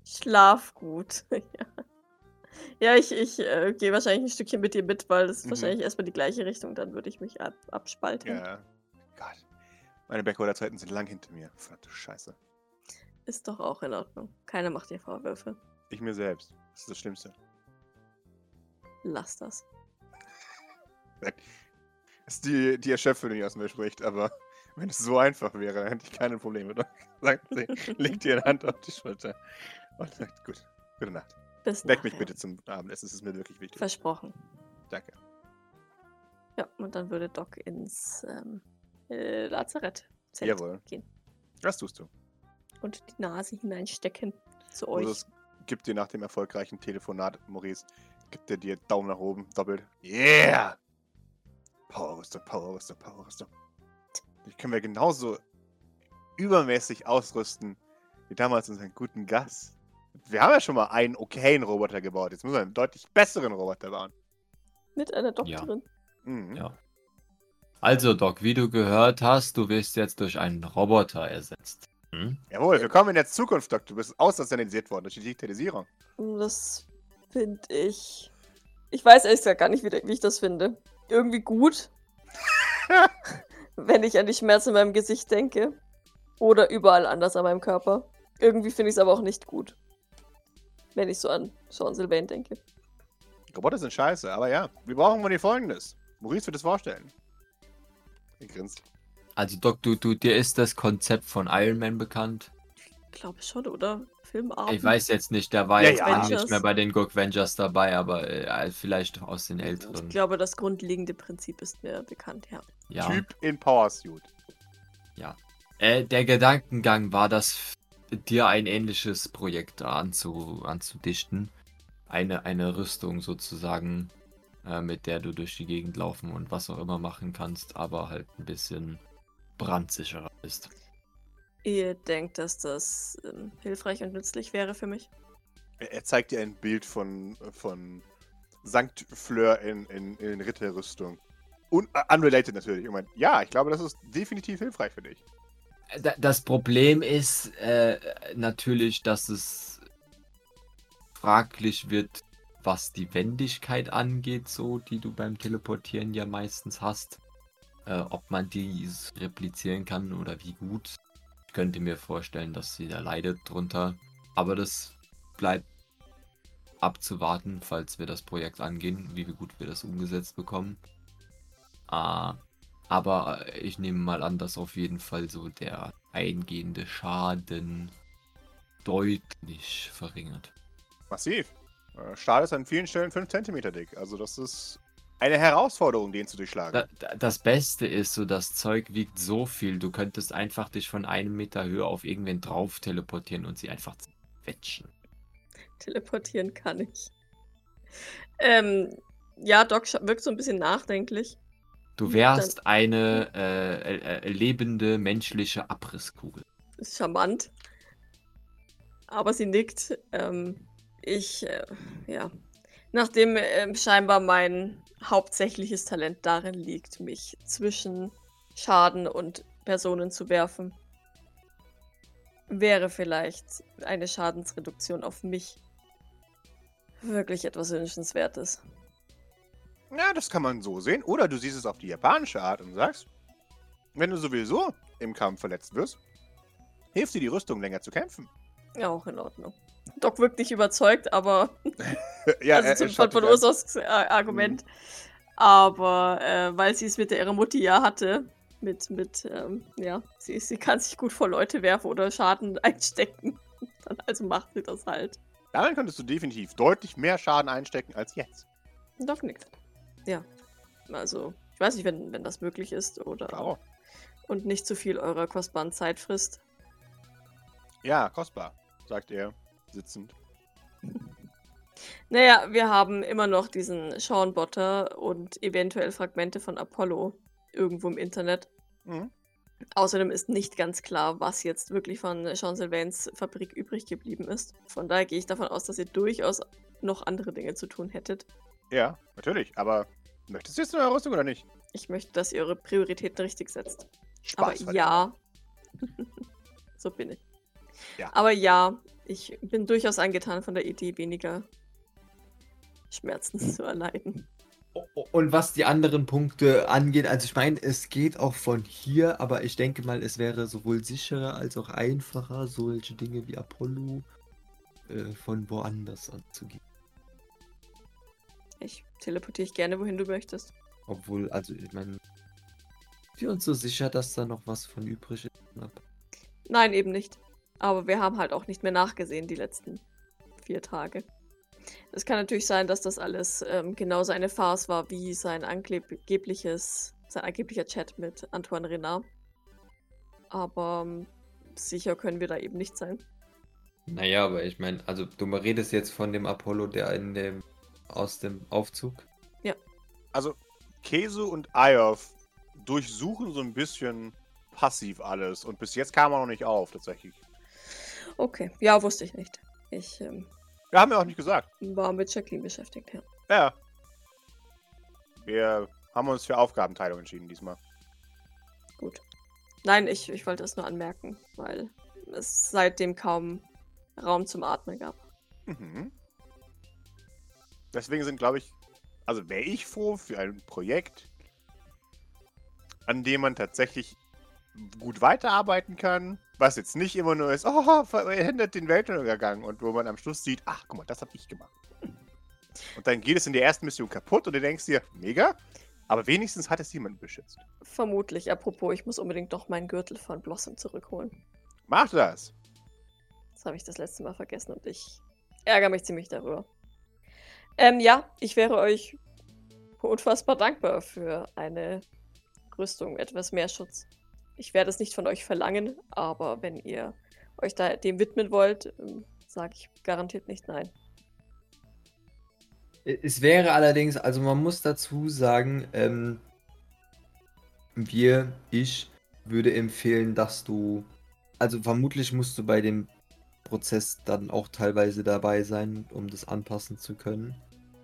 Schlaf gut. ja. ja, ich, ich äh, gehe wahrscheinlich ein Stückchen mit dir mit, weil das ist Mhm. wahrscheinlich erstmal die gleiche Richtung. Dann würde ich mich ab, abspalten. Ja. Gott. Meine Backwater-Zeiten sind lang hinter mir. Verdammte Scheiße. Ist doch auch in Ordnung. Keiner macht dir Vorwürfe. Ich mir selbst. Das ist das Schlimmste. Lass das. Das ist die, die Chefin, die aus mir spricht, aber wenn es so einfach wäre, dann hätte ich keine Probleme. Dann sagt sie, legt ihr eine Hand auf die Schulter und sagt, gut, gute Nacht. Bis Weck mich nachher. bitte zum Abendessen, es ist mir wirklich wichtig. Versprochen. Danke. Ja, und dann würde Doc ins ähm, äh, Lazarett Jawohl. gehen Was tust du? und die Nase hineinstecken zu euch. es gibt dir nach dem erfolgreichen Telefonat, Maurice, gibt er dir Daumen nach oben, doppelt. Yeah! Powerrüstung, Powerrüstung, Powerrüstung. Die können wir genauso übermäßig ausrüsten wie damals unseren guten Gas. Wir haben ja schon mal einen okayen Roboter gebaut. Jetzt müssen wir einen deutlich besseren Roboter bauen. Mit einer Doktorin. Mhm. Ja. Also, Doc, wie du gehört hast, du wirst jetzt durch einen Roboter ersetzt. Hm? Jawohl, willkommen in der Zukunft, Doc. Du bist außersenalisiert worden durch die Digitalisierung. Das finde ich. Ich weiß ehrlich gesagt gar nicht, wie, wie ich das finde. Irgendwie gut. wenn ich an die Schmerzen in meinem Gesicht denke. Oder überall anders an meinem Körper. Irgendwie finde ich es aber auch nicht gut. Wenn ich so an Sean Sylvain denke. Roboter sind scheiße, aber ja, wir brauchen mal die folgendes. Maurice wird es vorstellen. Er grinst. Also, Doc, du, du, dir ist das Konzept von Iron Man bekannt? Glaube schon, oder? Filmabend. Ich weiß jetzt nicht, der war Ja, jetzt ja. gar nicht mehr bei den Go Avengers dabei, aber äh, vielleicht aus den Ich älteren. glaube, das grundlegende Prinzip ist mir bekannt, ja. Ja. Typ in Powersuit. Äh, der Gedankengang war, das dir ein ähnliches Projekt anzu, anzudichten. Eine, eine Rüstung sozusagen, äh, mit der du durch die Gegend laufen und was auch immer machen kannst, aber halt ein bisschen brandsicherer ist. Ihr denkt, dass das ähm, hilfreich und nützlich wäre für mich? Er, zeigt dir ein Bild von, von Sankt Fleur in, in, in Ritterrüstung. Und äh, unrelated natürlich. Ich meine, ja, ich glaube, das ist definitiv hilfreich für dich. Da- Das Problem ist äh, natürlich, dass es fraglich wird, was die Wendigkeit angeht, so die du beim Teleportieren ja meistens hast. Äh, ob man die replizieren kann oder wie gut. Könnte mir vorstellen, dass sie da leidet drunter. Aber das bleibt abzuwarten, falls wir das Projekt angehen, wie gut wir das umgesetzt bekommen. Ah, aber ich nehme mal an, dass auf jeden Fall so der eingehende Schaden deutlich verringert. Massiv. Äh, Stahl ist an vielen Stellen 5 cm dick. Also, das ist eine Herausforderung, den zu durchschlagen. Da, da, das Beste ist so, das Zeug wiegt so viel, du könntest einfach dich von einem Meter Höhe auf irgendwen drauf teleportieren und sie einfach quetschen. Teleportieren kann ich. Ähm, ja, Doc wirkt so ein bisschen nachdenklich. Du Dann- wärst eine äh, äh, äh, lebende menschliche Abrisskugel. Ist charmant. Aber sie nickt. Ähm, ich, äh, ja. Nachdem ähm, scheinbar mein hauptsächliches Talent darin liegt, mich zwischen Schaden und Personen zu werfen, wäre vielleicht eine Schadensreduktion auf mich wirklich etwas Wünschenswertes. Ja, das kann man so sehen. Oder du siehst es auf die japanische Art und sagst, wenn du sowieso im Kampf verletzt wirst, hilft dir die Rüstung länger zu kämpfen. Ja, auch in Ordnung. Doc wirkt nicht überzeugt, aber ja, also zum, von, von Ursos äh, Argument. Aber äh, weil sie es mit ihrer Mutti ja hatte, mit, mit, ähm, ja, sie, sie kann sich gut vor Leute werfen oder Schaden einstecken. Dann also macht sie das halt. Darin könntest du definitiv deutlich mehr Schaden einstecken als jetzt. Doc nickt. Ja. Also, ich weiß nicht, wenn, wenn das möglich ist oder Klar. und nicht zu viel eurer kostbaren Zeit frisst. Ja, kostbar, sagt er, sitzend. Naja, wir haben immer noch diesen Sean Botter und eventuell Fragmente von Apollo irgendwo im Internet. Mhm. Außerdem ist nicht ganz klar, was jetzt wirklich von Jean Sylvains Fabrik übrig geblieben ist. Von daher gehe ich davon aus, dass ihr durchaus noch andere Dinge zu tun hättet. Ja, natürlich, aber möchtest du jetzt eine Rüstung oder nicht? Ich möchte, dass ihr eure Prioritäten richtig setzt. Spaß. Aber ja. so bin ich. Ja. Aber ja, ich bin durchaus angetan von der Idee, weniger Schmerzen zu erleiden. Und was die anderen Punkte angeht, also ich meine, es geht auch von hier, aber ich denke mal, es wäre sowohl sicherer als auch einfacher, solche Dinge wie Apollo äh, von woanders anzugehen. Ich teleportiere ich gerne, wohin du möchtest. Obwohl, also ich meine, wir uns so sicher, dass da noch was von übrig ist. Nein, eben nicht. Aber wir haben halt auch nicht mehr nachgesehen die letzten vier Tage. Es kann natürlich sein, dass das alles ähm, genauso eine Farce war wie sein angebliches, sein angeblicher Chat mit Antoine Renard. Aber ähm, sicher können wir da eben nicht sein. Naja, aber ich meine, also du redest jetzt von dem Apollo, der in dem aus dem Aufzug. Also, Kesu und Ayov durchsuchen so ein bisschen passiv alles und bis jetzt kam er noch nicht auf, tatsächlich. Okay, ja, wusste ich nicht. Ich ähm, Wir haben ja auch nicht gesagt. war mit Jacqueline beschäftigt, ja. Ja. Wir haben uns für Aufgabenteilung entschieden diesmal. Gut. Nein, ich, ich wollte es nur anmerken, weil es seitdem kaum Raum zum Atmen gab. Mhm. Deswegen sind, glaube ich, also wäre ich froh für ein Projekt, an dem man tatsächlich gut weiterarbeiten kann, was jetzt nicht immer nur ist, oh, verhindert den Weltuntergang und wo man am Schluss sieht, ach, guck mal, das habe ich gemacht. Und dann geht es in der ersten Mission kaputt und du denkst dir, mega, aber wenigstens hat es jemanden beschützt. Vermutlich. Apropos, ich muss unbedingt doch meinen Gürtel von Blossom zurückholen. Mach das! Das habe ich das letzte Mal vergessen und ich ärgere mich ziemlich darüber. Ähm, ja, ich wäre euch unfassbar dankbar für eine Rüstung, etwas mehr Schutz. Ich werde es nicht von euch verlangen, aber wenn ihr euch da dem widmen wollt, ähm, sage ich garantiert nicht nein. Es wäre allerdings, also man muss dazu sagen, ähm, wir, ich würde empfehlen, dass du, also vermutlich musst du bei dem Prozess dann auch teilweise dabei sein, um das anpassen zu können.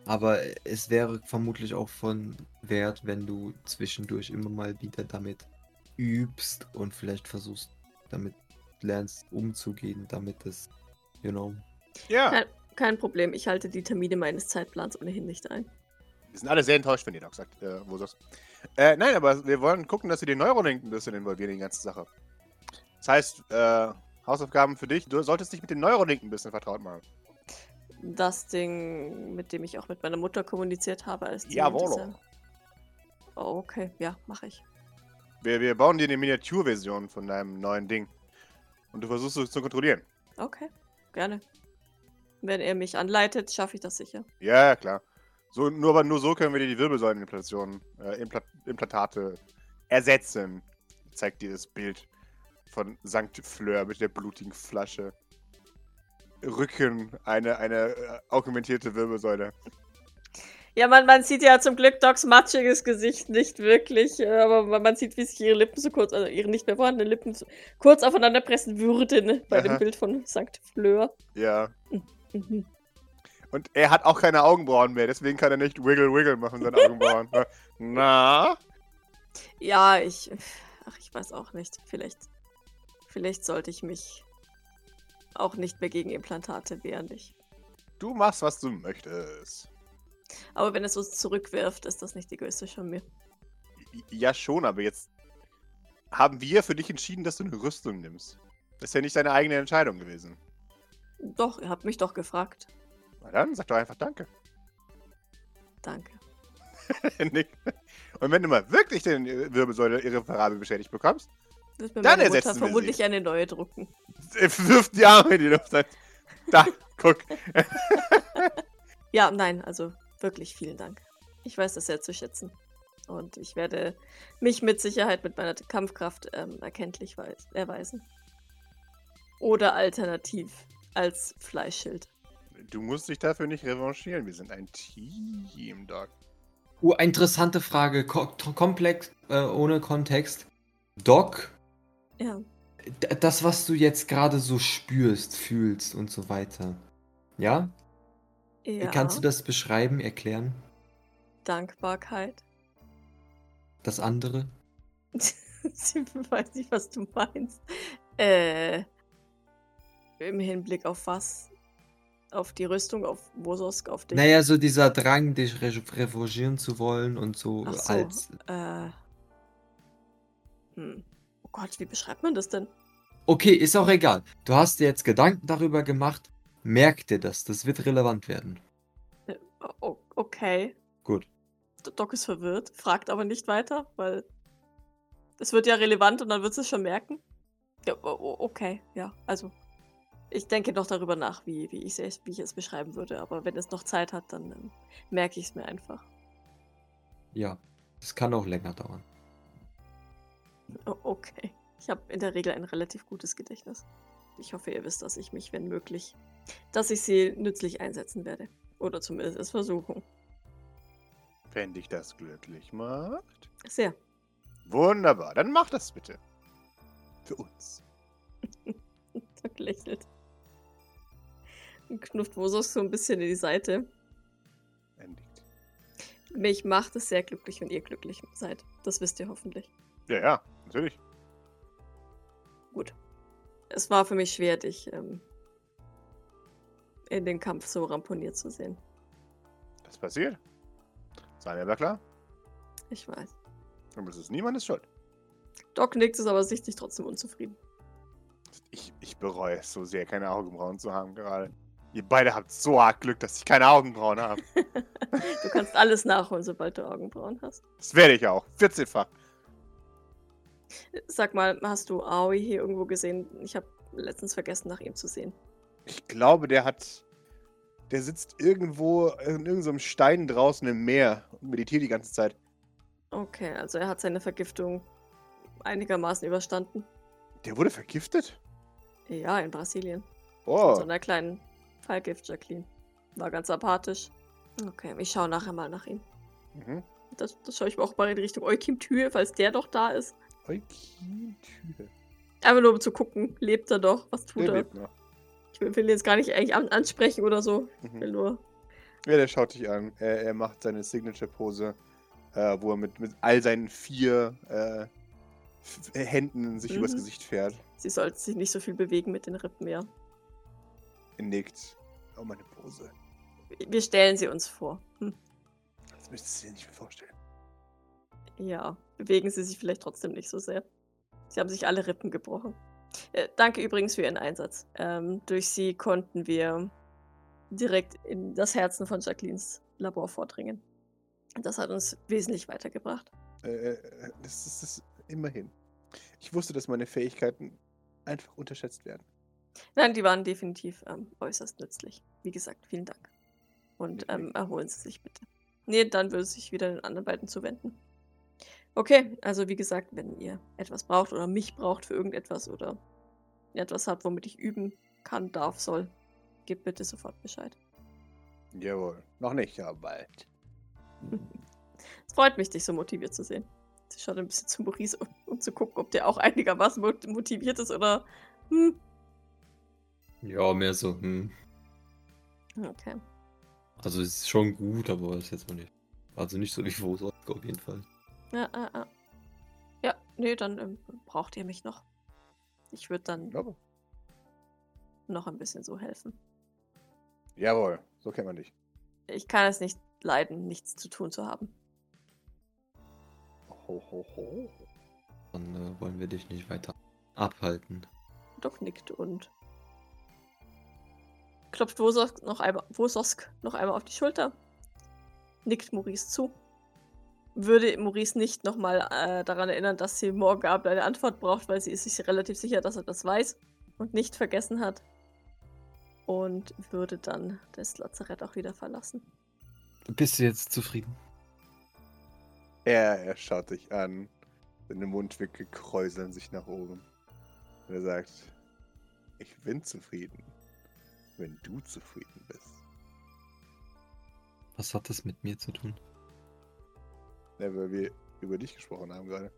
Aber es wäre vermutlich auch von Wert, wenn du zwischendurch immer mal wieder damit übst und vielleicht versuchst, damit lernst umzugehen, damit es, you know. Ja, Kein, kein Problem, ich halte die Termine meines Zeitplans ohnehin nicht ein. wir sind alle sehr enttäuscht, wenn ihr Doc sagt, äh, wo das. Äh, nein, aber wir wollen gucken, dass wir den Neurolink ein bisschen involvieren in die ganze Sache. Das heißt, äh, Hausaufgaben für dich, du solltest dich mit den Neurolink ein bisschen vertraut machen. Das Ding, mit dem ich auch mit meiner Mutter kommuniziert habe, als die Jawollo. diese- Oh, okay, ja, mache ich. Wir, wir bauen dir eine Miniaturversion von deinem neuen Ding. Und du versuchst es zu kontrollieren. Okay, gerne. Wenn er mich anleitet, schaffe ich das sicher. Ja, klar. So, nur, aber nur so können wir dir die Wirbelsäulenimplantationen, äh, Impla Implantate ersetzen. Zeigt dir das Bild von Sankt Fleur mit der blutigen Flasche. Rücken, eine, eine äh, augmentierte Wirbelsäule. Ja, man, man sieht ja zum Glück Docs matschiges Gesicht nicht wirklich, äh, aber man, sieht, wie sich ihre Lippen so kurz, also ihre nicht mehr vorhandenen Lippen so kurz aufeinander pressen würden bei Aha. dem Bild von Sankt Fleur. Ja. Mhm. Und er hat auch keine Augenbrauen mehr, deswegen kann er nicht Wiggle Wiggle machen, seine Augenbrauen. Na? Ja, ich. Ach, ich weiß auch nicht. Vielleicht. Vielleicht sollte ich mich auch nicht mehr gegen Implantate wehren. Ich. Du machst, was du möchtest. Aber wenn es uns zurückwirft, ist das nicht die größte Schande. Ja, schon, aber jetzt haben wir für dich entschieden, dass du eine Rüstung nimmst. Das ist ja nicht deine eigene Entscheidung gewesen. Doch, ihr habt mich doch gefragt. Na dann, sag doch einfach Danke. Danke. Und wenn du mal wirklich den äh, Wirbelsäule irreparabel beschädigt bekommst, Wird mir Dann meine Mutter vermutlich sie. eine neue drucken. wirft die Arme in die Luft. Da, guck. Ja, nein, also wirklich vielen Dank. Ich weiß das sehr zu schätzen. Und ich werde mich mit Sicherheit mit meiner Kampfkraft ähm, erkenntlich weis- erweisen. Oder alternativ als Fleischschild. Du musst dich dafür nicht revanchieren. Wir sind ein Team, Doc. Oh, interessante Frage, ko komplex, äh, ohne Kontext. Doc, Ja. das, was du jetzt gerade so spürst, fühlst und so weiter. Ja? Ja. Kannst du das beschreiben, erklären? Dankbarkeit. Das andere? ich weiß nicht, was du meinst. Äh. Im Hinblick auf was? Auf die Rüstung, auf Wososk, auf den. Naja, so dieser Drang, dich re revanchieren zu wollen und so, Ach so. als. Äh. Hm. Oh Gott, wie beschreibt man das denn? Okay, ist auch egal. Du hast dir jetzt Gedanken darüber gemacht. Merk dir das, das wird relevant werden. Äh, okay. Gut. Doc ist verwirrt, fragt aber nicht weiter, weil es wird ja relevant und dann wird es schon merken. Ja, okay, ja. Also, ich denke noch darüber nach, wie, wie, ich, es, wie ich es beschreiben würde. Aber wenn es noch Zeit hat, dann ähm, merke ich es mir einfach. Ja, es kann auch länger dauern. Okay. Ich habe in der Regel ein relativ gutes Gedächtnis. Ich hoffe, ihr wisst, dass ich mich, wenn möglich, dass ich sie nützlich einsetzen werde. Oder zumindest es versuchen. Wenn dich das glücklich macht. Sehr. Wunderbar, dann mach das bitte. Für uns. Doc lächelt. Und knufft Wosos so ein bisschen in die Seite. Nickt. Mich macht es sehr glücklich, wenn ihr glücklich seid. Das wisst ihr hoffentlich. Ja, ja, natürlich. Gut. Es war für mich schwer, dich ähm, in den Kampf so ramponiert zu sehen. Das passiert. Sei mir aber klar. Ich weiß. Und es ist niemandes Schuld. Doc nickt, ist aber sichtlich trotzdem unzufrieden. Ich, ich bereue es so sehr, keine Augenbrauen zu haben gerade. Ihr beide habt so arg Glück, dass ich keine Augenbrauen habe. Du kannst alles nachholen, sobald du Augenbrauen hast. Das werde ich auch. 14-fach. Sag mal, hast du Aoi hier irgendwo gesehen? Ich habe letztens vergessen, nach ihm zu sehen. Ich glaube, der hat. Der sitzt irgendwo in irgendeinem Stein draußen im Meer und meditiert die ganze Zeit. Okay, also er hat seine Vergiftung einigermaßen überstanden. Der wurde vergiftet? Ja, in Brasilien. Oh. Mit so einer kleinen Fallgift, Jacqueline. War ganz apathisch. Okay, ich schaue nachher mal nach ihm. Mhm. Das, das schaue ich auch mal in Richtung Eukim Tür, falls der doch da ist. Eukintür. Einfach nur um zu gucken, lebt er doch? Was tut Der er? lebt noch. Ich will, ihn jetzt gar nicht eigentlich an, ansprechen oder so. Ich will Mhm. nur. Ja, der schaut dich an. Er, er macht seine Signature-Pose, äh, wo er mit, mit all seinen vier äh, Händen sich Mhm. übers Gesicht fährt. Sie sollte sich nicht so viel bewegen mit den Rippen mehr. Er nickt. Oh, meine Pose. Wir stellen sie uns vor. Hm. Das müsstest du dir nicht mehr vorstellen. Ja, bewegen sie sich vielleicht trotzdem nicht so sehr. Sie haben sich alle Rippen gebrochen. Äh, danke übrigens für Ihren Einsatz. Ähm, durch Sie konnten wir direkt in das Herzen von Jacquelines Labor vordringen. Das hat uns wesentlich weitergebracht. Äh, äh, das ist das immerhin. Ich wusste, dass meine Fähigkeiten einfach unterschätzt werden. Nein, die waren definitiv ähm, äußerst nützlich. Wie gesagt, vielen Dank. Und ähm, erholen Sie sich bitte. Nee, dann würde sich wieder den anderen beiden zuwenden. Okay, also wie gesagt, wenn ihr etwas braucht oder mich braucht für irgendetwas oder etwas habt, womit ich üben kann, darf, soll, gebt bitte sofort Bescheid. Jawohl. Noch nicht, aber bald. Es freut mich, dich so motiviert zu sehen. Sie schaut ein bisschen zu Maurice, um, um zu gucken, ob der auch einigermaßen mot- motiviert ist oder. Hm. Ja, mehr so, hm. Okay. Also es ist schon gut, aber ist jetzt noch nicht. Also nicht so wie Wososk auf jeden Fall. Ja, ja, ja. Ja, nee, dann ähm, braucht ihr mich noch. Ich würde dann Aber, noch ein bisschen so helfen. jawohl. So kennt man dich. Ich kann es nicht leiden, nichts zu tun zu haben. Ho, ho, ho. Dann äh, wollen wir dich nicht weiter abhalten. Doc nickt und klopft Wososk noch einmal, Wososk noch einmal auf die Schulter. Nickt Maurice zu. Würde Maurice nicht nochmal äh, daran erinnern, dass sie morgen Abend eine Antwort braucht, weil sie ist sich relativ sicher, dass er das weiß und nicht vergessen hat. Und würde dann das Lazarett auch wieder verlassen. Bist du jetzt zufrieden? Er, er schaut dich an. Seine Mundwinkel kräuseln sich nach oben. Und er sagt, ich bin zufrieden, wenn du zufrieden bist. Was hat das mit mir zu tun? Ja, weil wir über dich gesprochen haben gerade.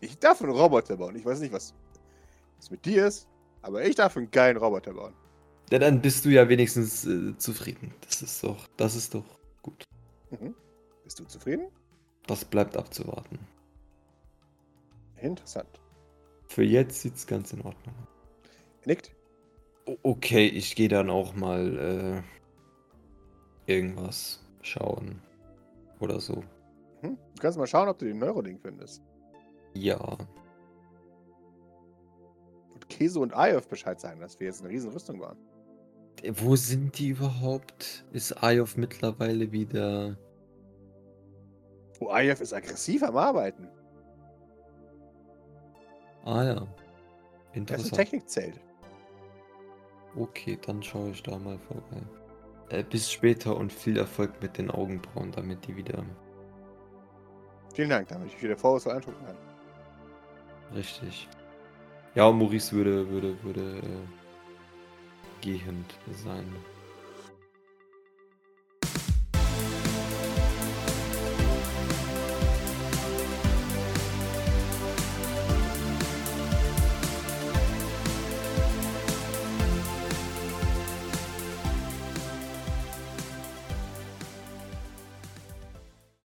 Ich darf einen Roboter bauen. Ich weiß nicht, was, was mit dir ist, aber ich darf einen geilen Roboter bauen. Ja, dann bist du ja wenigstens äh, zufrieden. Das ist doch, das ist doch gut. Mhm. Bist du zufrieden? Das bleibt abzuwarten. Interessant. Für jetzt sieht's ganz in Ordnung. Nickt. O- Okay, ich gehe dann auch mal äh, irgendwas schauen. Oder so. Mhm. Du kannst mal schauen, ob du den Neurolink findest. Ja. Und Käse und auf Bescheid sagen, dass wir jetzt eine riesen Rüstung waren. Äh, Wo sind die überhaupt? Ist Ayov mittlerweile wieder. Oh, Ayev ist aggressiv am Arbeiten. Ah ja. Er ist ein Interessant. Technikzelt. Okay, dann schaue ich da mal vorbei. Äh, bis später und viel Erfolg mit den Augenbrauen, damit die wieder Vielen Dank, damit ich wieder vorwurfsvoll angucken kann. richtig. Ja, Maurice würde, würde, würde äh, gehend sein.